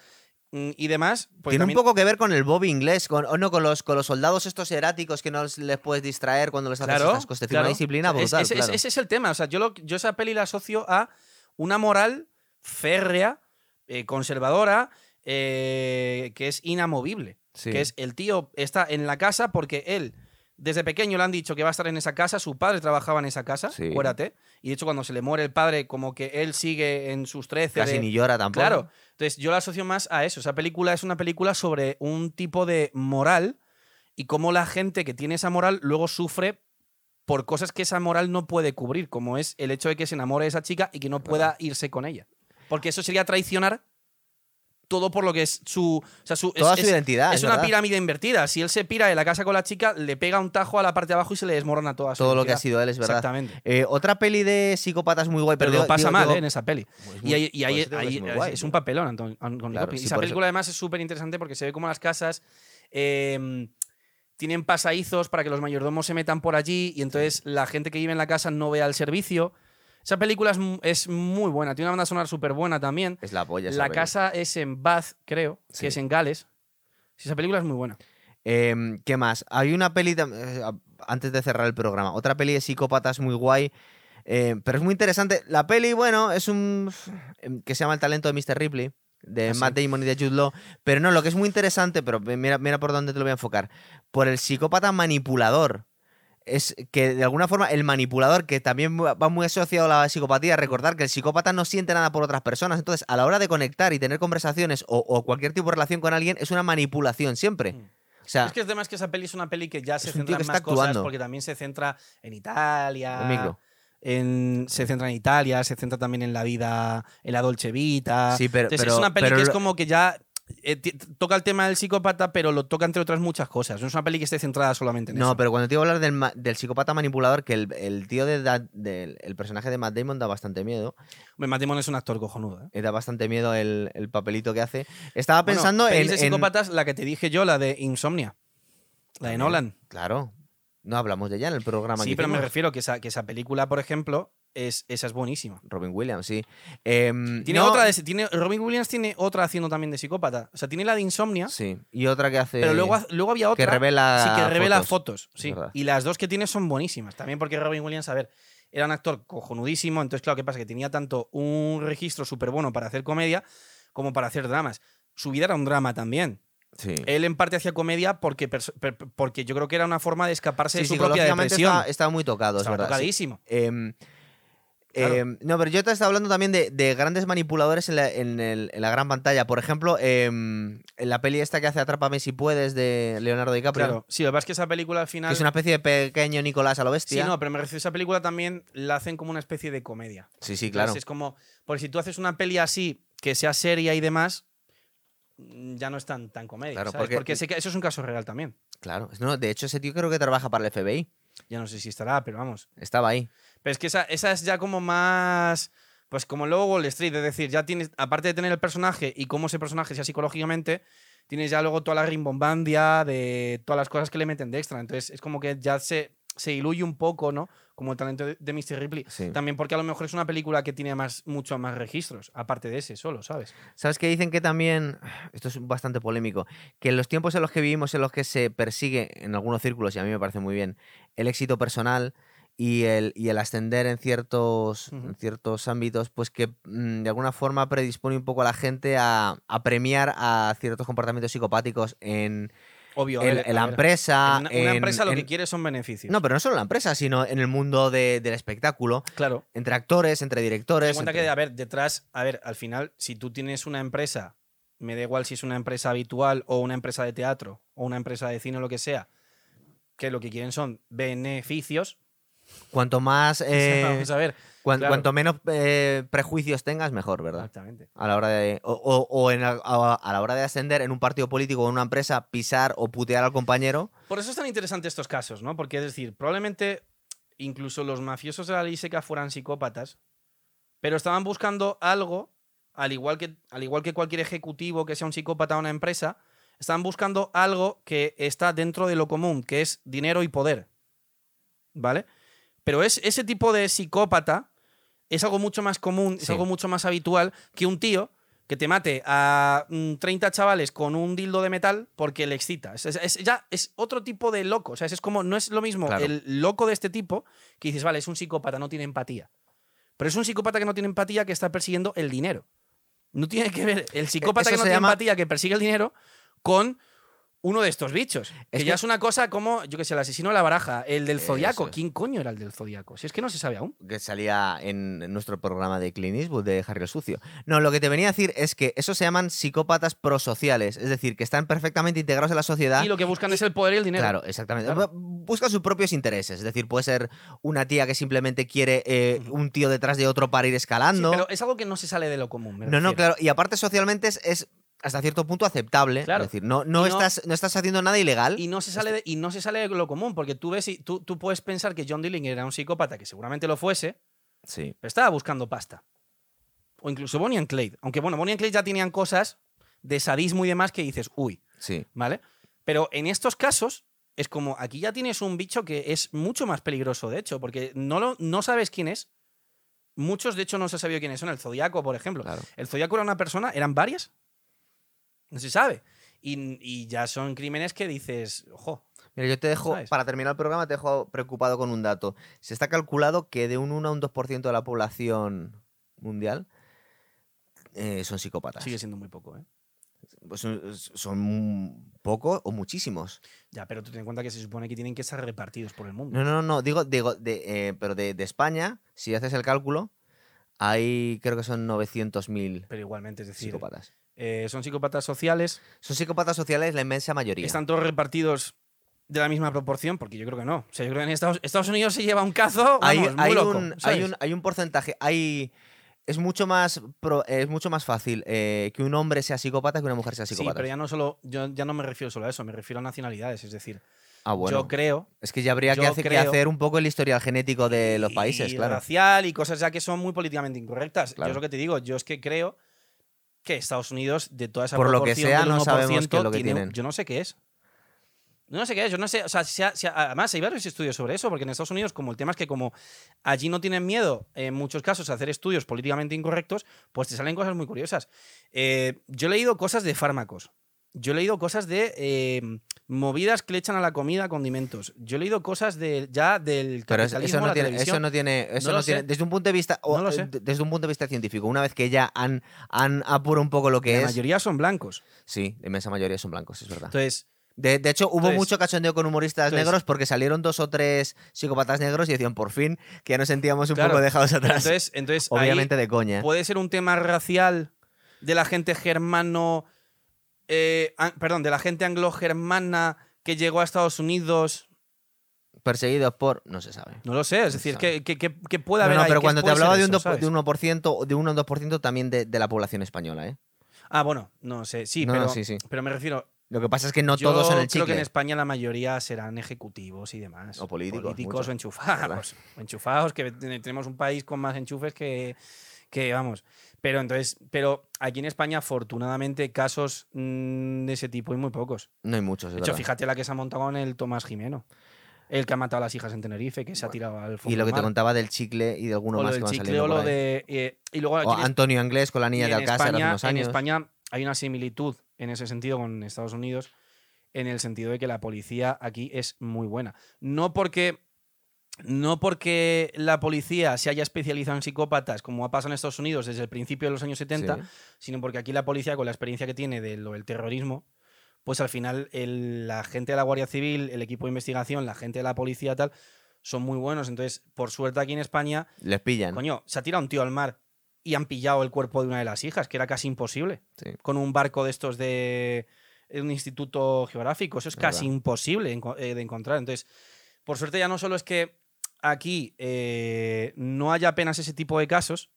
y demás. Pues Tiene también- un poco que ver con el Bobby inglés, con, o no, con los, con los soldados estos eráticos que no les puedes distraer cuando les haces Claro, estas cosas. Tiene claro. una disciplina brutal, ese, es- claro. ese es el tema. O sea, yo, lo- yo esa peli la asocio a una moral férrea, eh, conservadora, eh, que es inamovible. Sí. Que es el tío está en la casa porque él, desde pequeño le han dicho que va a estar en esa casa, su padre trabajaba en esa casa, Sí. acuérdate. Y de hecho, cuando se le muere el padre, como que él sigue en sus 13. Casi de- ni llora tampoco. Claro. Entonces, yo la asocio más a eso. Esa película es una película sobre un tipo de moral y cómo la gente que tiene esa moral luego sufre por cosas que esa moral no puede cubrir, como es el hecho de que se enamore de esa chica y que no pueda irse con ella. Porque eso sería traicionar todo por lo que es su. O sea, su Toda es, su es- identidad. es es una pirámide invertida. Si él se pira de la casa con la chica, le pega un tajo a la parte de abajo y se le desmorona toda su Todo lo que ha sido él es verdad. Exactamente. Eh, otra peli de psicópatas muy guay, Pero pero, pasa digo- mal digo- ¿eh? en esa peli. Pues Y muy- ahí, y ahí- por eso digo que ahí es guay, un papelón, Anton- Anton Claro, sí, esa eso- película además es súper interesante porque se ve como las casas eh, tienen pasadizos para que los mayordomos se metan por allí y entonces la gente que vive en la casa no vea el servicio. Esa película es, mu- es muy buena, tiene una banda sonora súper buena también. Es la polla. esa La casa es en Bath, creo, Sí. que es en Gales. Esa película es muy buena. Em, ¿Qué más? Hay una peli, eh, antes de cerrar el programa, otra peli de psicópatas muy guay, eh, pero es muy interesante. La peli, bueno, es un... em, que se llama El talento de Mr. Ripley, de Ah, sí. Matt Damon y de Jude Law, pero no, lo que es muy interesante, pero mira, mira por dónde te lo voy a enfocar, por el psicópata manipulador. Es que de alguna forma el manipulador, que también va muy asociado a la psicopatía, recordar que el psicópata no siente nada por otras personas. Entonces, a la hora de conectar y tener conversaciones o, o cualquier tipo de relación con alguien, es una manipulación siempre. Mm. O sea, Es que además que esa peli es una peli que ya se Es centra en más cosas porque también se centra en Italia. El micro. en- se centra en Italia, se centra también en la vida, en la Dolce Vita. Sí, pero- Entonces, pero- es una peli pero que es como que ya eh, toca el tema del psicópata, pero lo toca entre otras muchas cosas. No es una peli que esté centrada solamente en No, eso. pero cuando te iba a hablar del, ma- del psicópata manipulador, que el, el tío de Da- del el personaje de Matt Damon da bastante miedo. Hombre, Matt Damon es un actor cojonudo. ¿eh? eh, Da bastante miedo el, el papelito que hace. Estaba Bueno, pensando en, pelis de en- psicópatas, la que te dije yo, la de Insomnia. La de. Nolan. Claro. No hablamos de ella en el programa Sí, que pero me refiero que esa, que esa película, por ejemplo, es, esa es buenísima. Robin Williams, sí. Em, Tiene no- otra de, tiene, Robin Williams tiene otra haciendo también de psicópata. O sea, tiene la de Insomnia, Sí. Y otra que hace. pero luego, luego había otra que revela. sí, que revela fotos. sí. Y las dos que tiene son buenísimas. También porque Robin Williams, a ver, era un actor cojonudísimo. Entonces, claro, ¿qué pasa? Que tenía tanto un registro súper bueno para hacer comedia como para hacer dramas. Su vida era un drama también. Sí. Él en parte hacía comedia porque, porque yo creo que era una forma de escaparse Sí, de su propia depresión. estaba, estaba muy tocado, es verdad. sí. tocadísimo. Em, Claro. no, pero yo te estaba hablando también de, de grandes manipuladores en la, en el- en la gran pantalla. Por ejemplo, em, en la peli esta que hace Atrápame si puedes de Leonardo DiCaprio. Claro. Sí, lo que pasa es que esa película al final. Que es una especie de pequeño Nicolás a lo Sí, bestia. no, pero me refiero a esa película también la hacen como una especie de comedia. sí, sí, Entonces, claro. Es como, porque si tú haces una peli así, que sea seria y demás, ya no es tan, tan comedia. Claro, ¿sabes? porque- porque, ese ca- eso es un caso real también. Claro. No, de hecho, ese tío creo que trabaja para el FBI. Ya no sé si estará, pero vamos. Estaba ahí. Pero es que esa, esa es ya como más. Pues como luego Wall Street, es decir, ya tienes, aparte de tener el personaje y cómo ese personaje sea psicológicamente, tienes ya luego toda la rimbombandia de todas las cosas que le meten de extra. Entonces es como que ya se, se diluye un poco, ¿no? Como el talento de, de Mr. Ripley. Sí. También porque a lo mejor es una película que tiene más, mucho más registros, aparte de ese solo, ¿sabes? ¿Sabes qué dicen que también, (sighs) esto es bastante polémico, que en los tiempos en los que vivimos, en los que se persigue en algunos círculos, y a mí me parece muy bien, el éxito personal y el, y el ascender en ciertos, en ciertos ámbitos, pues que mm, de alguna forma predispone un poco a la gente a, a premiar a ciertos comportamientos psicopáticos en, Obvio. en- ver, en la ver. empresa. En una, empresa lo en- que quiere son beneficios. No, pero no solo en la empresa, sino en el mundo de- del espectáculo, claro. entre actores, entre directores. en cuenta entre- que, a ver, detrás, a ver, al final, si tú tienes una empresa, me da igual si es una empresa habitual o una empresa de teatro o una empresa de cine o lo que sea, que lo que quieren son beneficios. Cuanto más... eh, (laughs) Vamos a ver, Cuan- Claro. Cuanto menos eh, prejuicios tengas, mejor, ¿verdad? Exactamente. A la hora de. O, o- o en la- a, a la hora de ascender en un partido político o en una empresa, pisar o putear al compañero. Por eso es tan interesante estos casos, ¿no? Porque es decir, probablemente incluso los mafiosos de la ley seca fueran psicópatas, pero estaban buscando algo, al igual que, al igual que cualquier ejecutivo que sea un psicópata de una empresa, estaban buscando algo que está dentro de lo común, que es dinero y poder. ¿Vale? Pero es, ese tipo de psicópata es algo mucho más común, es algo mucho más habitual que un tío que te mate a mm, 30 chavales con un dildo de metal porque le excita. Es, ya es otro tipo de loco. O sea, es como, no es lo mismo Claro. el loco de este tipo que dices, vale, es un psicópata, no tiene empatía. Pero es un psicópata que no tiene empatía que está persiguiendo el dinero. No tiene que ver el psicópata eso que no tiene llama- empatía que persigue el dinero con uno de estos bichos. que, Es ya que- es una cosa como, yo que sé, el asesino de la baraja, el del zodiaco. es. ¿Quién coño era el del zodiaco? Si es que no se sabe aún. que salía en en nuestro programa de Clint Eastwood de Harry el Sucio. No, lo que te venía a decir es que esos se llaman psicópatas prosociales, es decir, que están perfectamente integrados en la sociedad. Y lo que buscan es el poder y el dinero. Claro, exactamente. Claro. Buscan sus propios intereses. Es decir, puede ser una tía que simplemente quiere eh, un tío detrás de otro para ir Sí, escalando. pero es algo que no se sale de lo común. me no, no, claro. Y aparte, socialmente es, es hasta cierto punto aceptable. Claro. Es decir, no, no, estás, no estás haciendo nada ilegal. Y no se sale de, y no se sale de lo común, porque tú ves y tú, tú puedes pensar que John Dillinger era un psicópata, que seguramente lo fuese, Sí. pero estaba buscando pasta. O incluso Bonnie and Clyde. Aunque bueno, Bonnie and Clyde ya tenían cosas de sadismo y demás que dices, uy, Sí. ¿vale? Pero en estos casos es como, aquí ya tienes un bicho que es mucho más peligroso, de hecho, porque no, lo, no sabes quién es. Muchos, de hecho, no se ha sabido quiénes son. El Zodíaco, por ejemplo. Claro. ¿El Zodíaco era una persona? ¿Eran varias? No se sabe. Y, y ya son crímenes que dices, ojo, Mira, yo te dejo, ¿Sabes? para terminar el programa, te dejo preocupado con un dato. Se está calculado que de un 1 a un 2% de la población mundial eh, son psicópatas. sigue siendo muy poco, ¿eh? Pues son, son poco o muchísimos. Ya, pero tú ten en cuenta que se supone que tienen que estar repartidos por el mundo. No, no, no, no, digo, digo de, eh, pero de, de España, si haces el cálculo, hay creo que son 900.000 Pero igualmente, es decir, psicópatas. Eh, son psicópatas sociales, Son psicópatas sociales la inmensa mayoría. están todos repartidos de la misma proporción, porque yo creo que no. O sea, yo creo que en Estados, Estados Unidos se lleva un cazo, hay, vamos, muy hay loco, un, hay, un, hay un porcentaje, hay... Es mucho más, pro- es mucho más fácil eh, que un hombre sea psicópata que una mujer sea Sí, psicópata. pero ya no solo, yo ya no me refiero solo a eso, me refiero a nacionalidades, es decir, ah, bueno. yo creo Es que ya habría que, yo hace- que creo- hacer un poco el historial genético de los países, y claro. racial y cosas ya que son muy políticamente incorrectas. Claro. Yo es lo que te digo, yo es que creo que Estados Unidos, de toda esa Por lo que sea, no sabemos 1%, qué es lo que tiene tienen. Yo no sé qué es. No sé qué es, yo no sé, o sea, si ha- si ha- además hay varios estudios sobre eso, porque en Estados Unidos, como el tema es que como allí no tienen miedo, en muchos casos, a hacer estudios políticamente incorrectos, pues te salen cosas muy curiosas. Eh, yo he leído cosas de fármacos. Yo he leído cosas de eh, movidas que le echan a la comida, condimentos. Yo he leído cosas de, ya del Pero capitalismo, eso no la tiene, televisión. eso no tiene, eso No no lo tiene, sé. desde un punto de vista, o, No lo sé. de- desde un punto de vista científico, una vez que ya han, han apurado un poco lo que la es, mayoría son blancos. sí, la inmensa mayoría son blancos, es verdad. Entonces, De, de hecho, hubo entonces- mucho cachondeo con humoristas entonces- negros porque salieron dos o tres psicópatas negros y decían, por fin, que ya nos sentíamos un Claro, poco dejados pero atrás. entonces, entonces Obviamente de coña. puede ser un tema racial de la gente germano, eh, perdón, de la gente anglo-germana que llegó a Estados Unidos. Perseguidos por, no se sabe. No lo sé, es se decir, que, que- que- que puede No, haber no, ahí, pero que cuando te hablaba de un, eso, do- ¿sabes? de 1%, de 1 o 2% también de, de la población española, ¿eh? Ah, bueno, no sé, sí, No, pero, no, sí, sí. pero me refiero. Lo que pasa es que no yo todos son el creo que en chicle. España la mayoría serán ejecutivos y demás. O políticos, Políticos muchos, o enchufados. o (laughs) enchufados, que tenemos un país con más enchufes que, que vamos. Pero entonces, pero aquí en España, afortunadamente, casos mm, de ese tipo hay muy pocos. No hay muchos, De hecho, verdad. fíjate la que se ha montado con el Tomás Jimeno. El que ha matado a las hijas en Tenerife, que se ha tirado al fondo Y lo que te contaba del chicle y de alguno o más del que chicle o lo de... eh, y luego O en Antonio Anglés con la niña de en Alcácer hace España, unos en años. España hay una similitud en ese sentido con Estados Unidos, en el sentido de que la policía aquí es muy buena. No porque, no porque la policía se haya especializado en psicópatas, como ha pasado en Estados Unidos desde el principio de los años 70, Sí. sino porque aquí la policía, con la experiencia que tiene de lo del terrorismo, pues al final el- la gente de la Guardia Civil, el equipo de investigación, la gente de la policía tal, son muy buenos. Entonces, por suerte aquí en España, Les pillan. Coño, se ha tirado un tío al mar y han pillado el cuerpo de una de las hijas, que era casi imposible. Sí. Con un barco de estos de de un instituto geográfico. Eso es casi imposible eh, de encontrar. Entonces, por suerte ya no solo es que aquí eh, no haya apenas ese tipo de casos,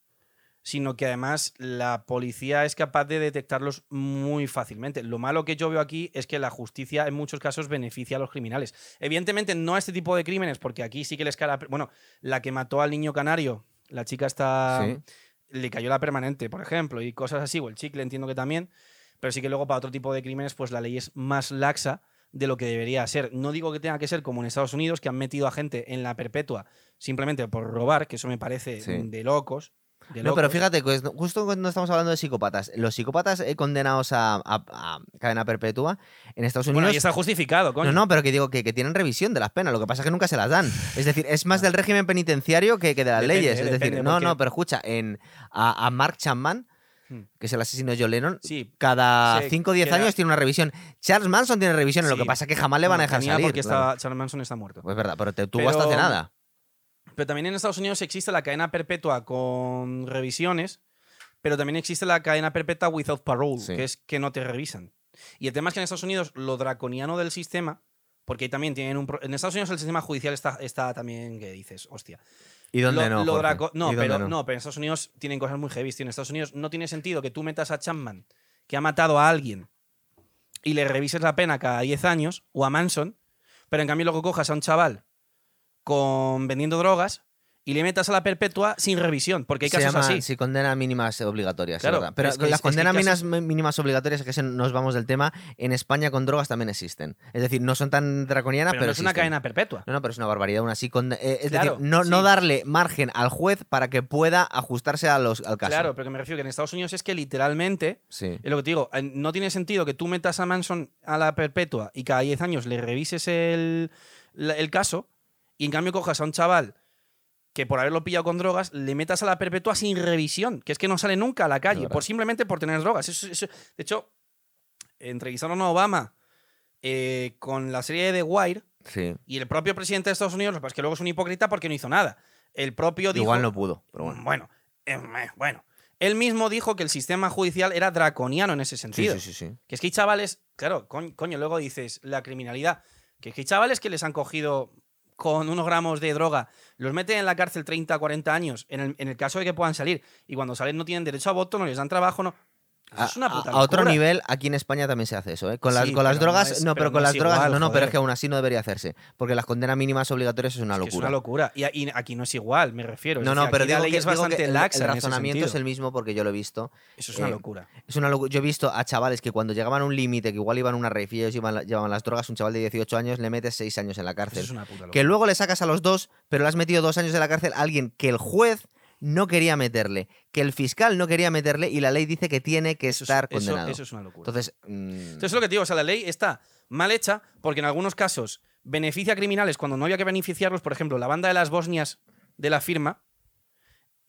sino que además la policía es capaz de detectarlos muy fácilmente. Lo malo que yo veo aquí es que la justicia en muchos casos beneficia a los criminales. Evidentemente no a este tipo de crímenes, porque aquí sí que les cae Bueno, la que mató al niño canario, la chica está... Sí. Le cayó la permanente, por ejemplo, y cosas así, o el chicle entiendo que también, pero sí que luego para otro tipo de crímenes pues la ley es más laxa de lo que debería ser. No digo que tenga que ser como en Estados Unidos, que han metido a gente en la perpetua simplemente por robar, que eso me parece Sí. de locos. de No, pero fíjate, pues, justo cuando estamos hablando de psicópatas, los psicópatas eh, condenados a, a- a cadena perpetua en Estados Unidos. Bueno, ahí está justificado, coño. No, no, pero que digo que, que tienen revisión de las penas, lo que pasa es que nunca se las dan. Es decir, es más del régimen penitenciario que, que de las Depende, leyes. Es depende, decir, no, porque- no, pero escucha, en, a, a Mark Chapman. Que es el asesino de John Lennon, Sí, cada Sí, 5 o 10 que era- años tiene una revisión. Charles Manson tiene revisión, lo Sí. que pasa es que jamás le van a dejar salir. porque claro. Charles Manson está muerto. Pues verdad, pero te tuvo hasta hace nada. Pero también en Estados Unidos existe la cadena perpetua con revisiones, pero también existe la cadena perpetua without parole, Sí. que es que no te revisan. Y el tema es que en Estados Unidos lo draconiano del sistema, porque ahí también tienen un... En Estados Unidos el sistema judicial está, está también que dices, hostia. ¿Y dónde Lo- no? lo draco- no, ¿Y dónde pero, no? pero en Estados Unidos tienen cosas muy heavy. En Estados Unidos no tiene sentido que tú metas a Chapman, que ha matado a alguien, y le revises la pena cada 10 años, o a Manson, pero en cambio luego cojas a un chaval con vendiendo drogas y le metas a la perpetua sin revisión, porque hay se casos llama, así. sí, condena mínimas obligatorias, Claro, verdad. Pero es que las es que condenas casos- mínimas, obligatorias, que nos vamos del tema, en España con drogas también existen. Es decir, no son tan draconianas, pero, pero, no es una cadena perpetua. No, no, pero es una barbaridad aún así. con- eh, es Claro, decir, no, no darle margen al juez para que pueda ajustarse a los, al caso. Claro, pero que me refiero que en Estados Unidos es que literalmente Sí. Es lo que te digo, no tiene sentido que tú metas a Manson a la perpetua y cada 10 años le revises el, el caso y en cambio cojas a un chaval que por haberlo pillado con drogas le metas a la perpetua sin revisión, que es que no sale nunca a la calle, por simplemente por tener drogas. Eso- eso- de hecho, entrevistaron a Obama eh, con la serie de The Wire Sí. y el propio presidente de Estados Unidos, lo que pasa es que luego es un hipócrita porque no hizo nada. El propio dijo... Igual no pudo, pero bueno. Bueno, eh, eh, bueno. Él mismo dijo que el sistema judicial era draconiano en ese sentido. sí, sí, sí. Que es que hay chavales, claro, coño, coño, luego dices la criminalidad, que es que hay chavales que les han cogido con unos gramos de droga, los meten en la cárcel 30, 40 años, en el, en el caso de que puedan salir, y cuando salen no tienen derecho a voto, no les dan trabajo, no. A, es una puta a- a otro locura. nivel, aquí en España también se hace eso, ¿eh? Con las, Sí, con las no drogas, es- no, pero, pero con no las drogas, igual, no, no, pero es que aún así no debería hacerse. Porque las condenas mínimas obligatorias es una Es que locura. es una locura. Y, y aquí no es igual, me refiero. No, no, decir, pero aquí la digo ley que, es digo que bastante el, laxa el razonamiento es el mismo porque yo lo he visto. Eso es una eh, locura. Es una locu- Yo he visto a chavales que cuando llegaban a un límite, que igual iban a una rave y ellos iban- llevaban las drogas, un chaval de 18 años le metes 6 años en la Eso cárcel. es una puta locura. Que luego le sacas a los dos, pero le has metido dos años en la cárcel a alguien que el juez no quería meterle, que el fiscal no quería meterle y la ley dice que tiene que Eso es- estar condenado. eso es una locura. Entonces, mm, Entonces es lo que te digo, o sea, la ley está mal hecha porque en algunos casos beneficia a criminales cuando no había que beneficiarlos. Por ejemplo, la banda de las Bosnias de la firma,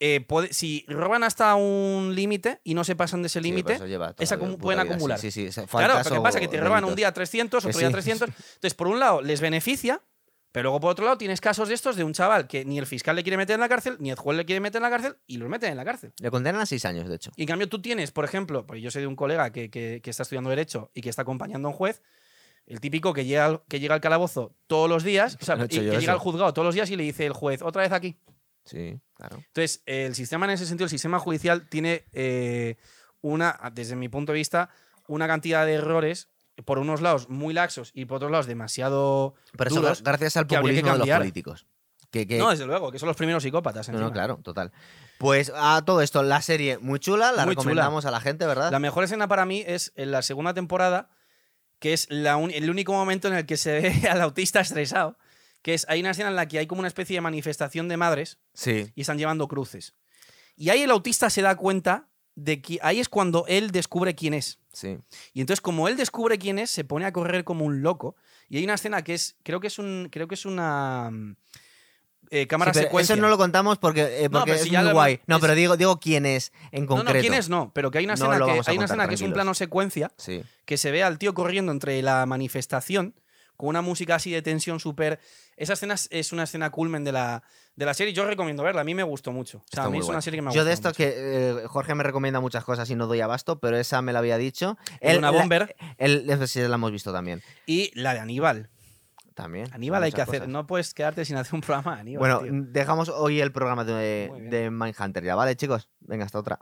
eh, puede- si roban hasta un límite y no se pasan de ese límite, pues esa puta pueden vida, acumular. Sí, sí, claro, faltas pero ¿qué o pasa? Que te roban un día 300, Que otro día sí. 300. Entonces, por un lado, les beneficia, pero luego por otro lado tienes casos de estos de un chaval que ni el fiscal le quiere meter en la cárcel, ni el juez le quiere meter en la cárcel y los meten en la cárcel. Le condenan a seis años, de hecho. Y en cambio tú tienes, por ejemplo, pues yo sé de un colega que, que- que está estudiando Derecho y que está acompañando a un juez, el típico que llega al, que llega al calabozo todos los días, o sea, he y que llega al juzgado todos los días y le dice el juez, otra vez aquí. Sí, claro. Entonces, el sistema en ese sentido, el sistema judicial tiene eh, una, desde mi punto de vista, una cantidad de errores, por unos lados muy laxos y por otros lados demasiado Pero eso duros. gracias al que habría que populismo de los políticos. Que, que- No, desde luego, que son los primeros psicópatas. no, claro, total. Pues a todo esto, la serie muy chula, la Muy chula. recomendamos a la gente, ¿verdad? La mejor escena para mí es en la segunda temporada, que es la un- el único momento en el que se ve (laughs) al autista estresado, que es, hay una escena en la que hay como una especie de manifestación de madres Sí. y están llevando cruces. Y ahí el autista se da cuenta de que ahí es cuando él descubre quién es. Sí. Y entonces, como él descubre quién es, se pone a correr como un loco. Y hay una escena que es, creo que es un, creo que es una mm, eh, cámara Sí, secuencia. Eso no lo contamos porque, eh, No, porque es si muy guay. No, es- pero digo, digo quién es en no, concreto. no, quién es no, pero que hay una No escena, que, hay una escena que es un plano secuencia Sí. que se ve al tío corriendo entre la manifestación con una música así de tensión súper... Esa escena es- una escena culmen de la, de la serie. Yo recomiendo verla. A mí me gustó mucho. O sea, a mí es guay. una serie que me ha Yo de esto que eh, Jorge me recomienda muchas cosas y no doy abasto, pero esa me la había dicho. El- una bomber El, esa sí la hemos visto también. y la de Aníbal. También. Aníbal hay que hacer. cosas. No puedes quedarte sin hacer un programa, Aníbal. Bueno, tío. dejamos hoy el programa de, de Mindhunter ya, ¿vale, chicos? Venga, hasta otra.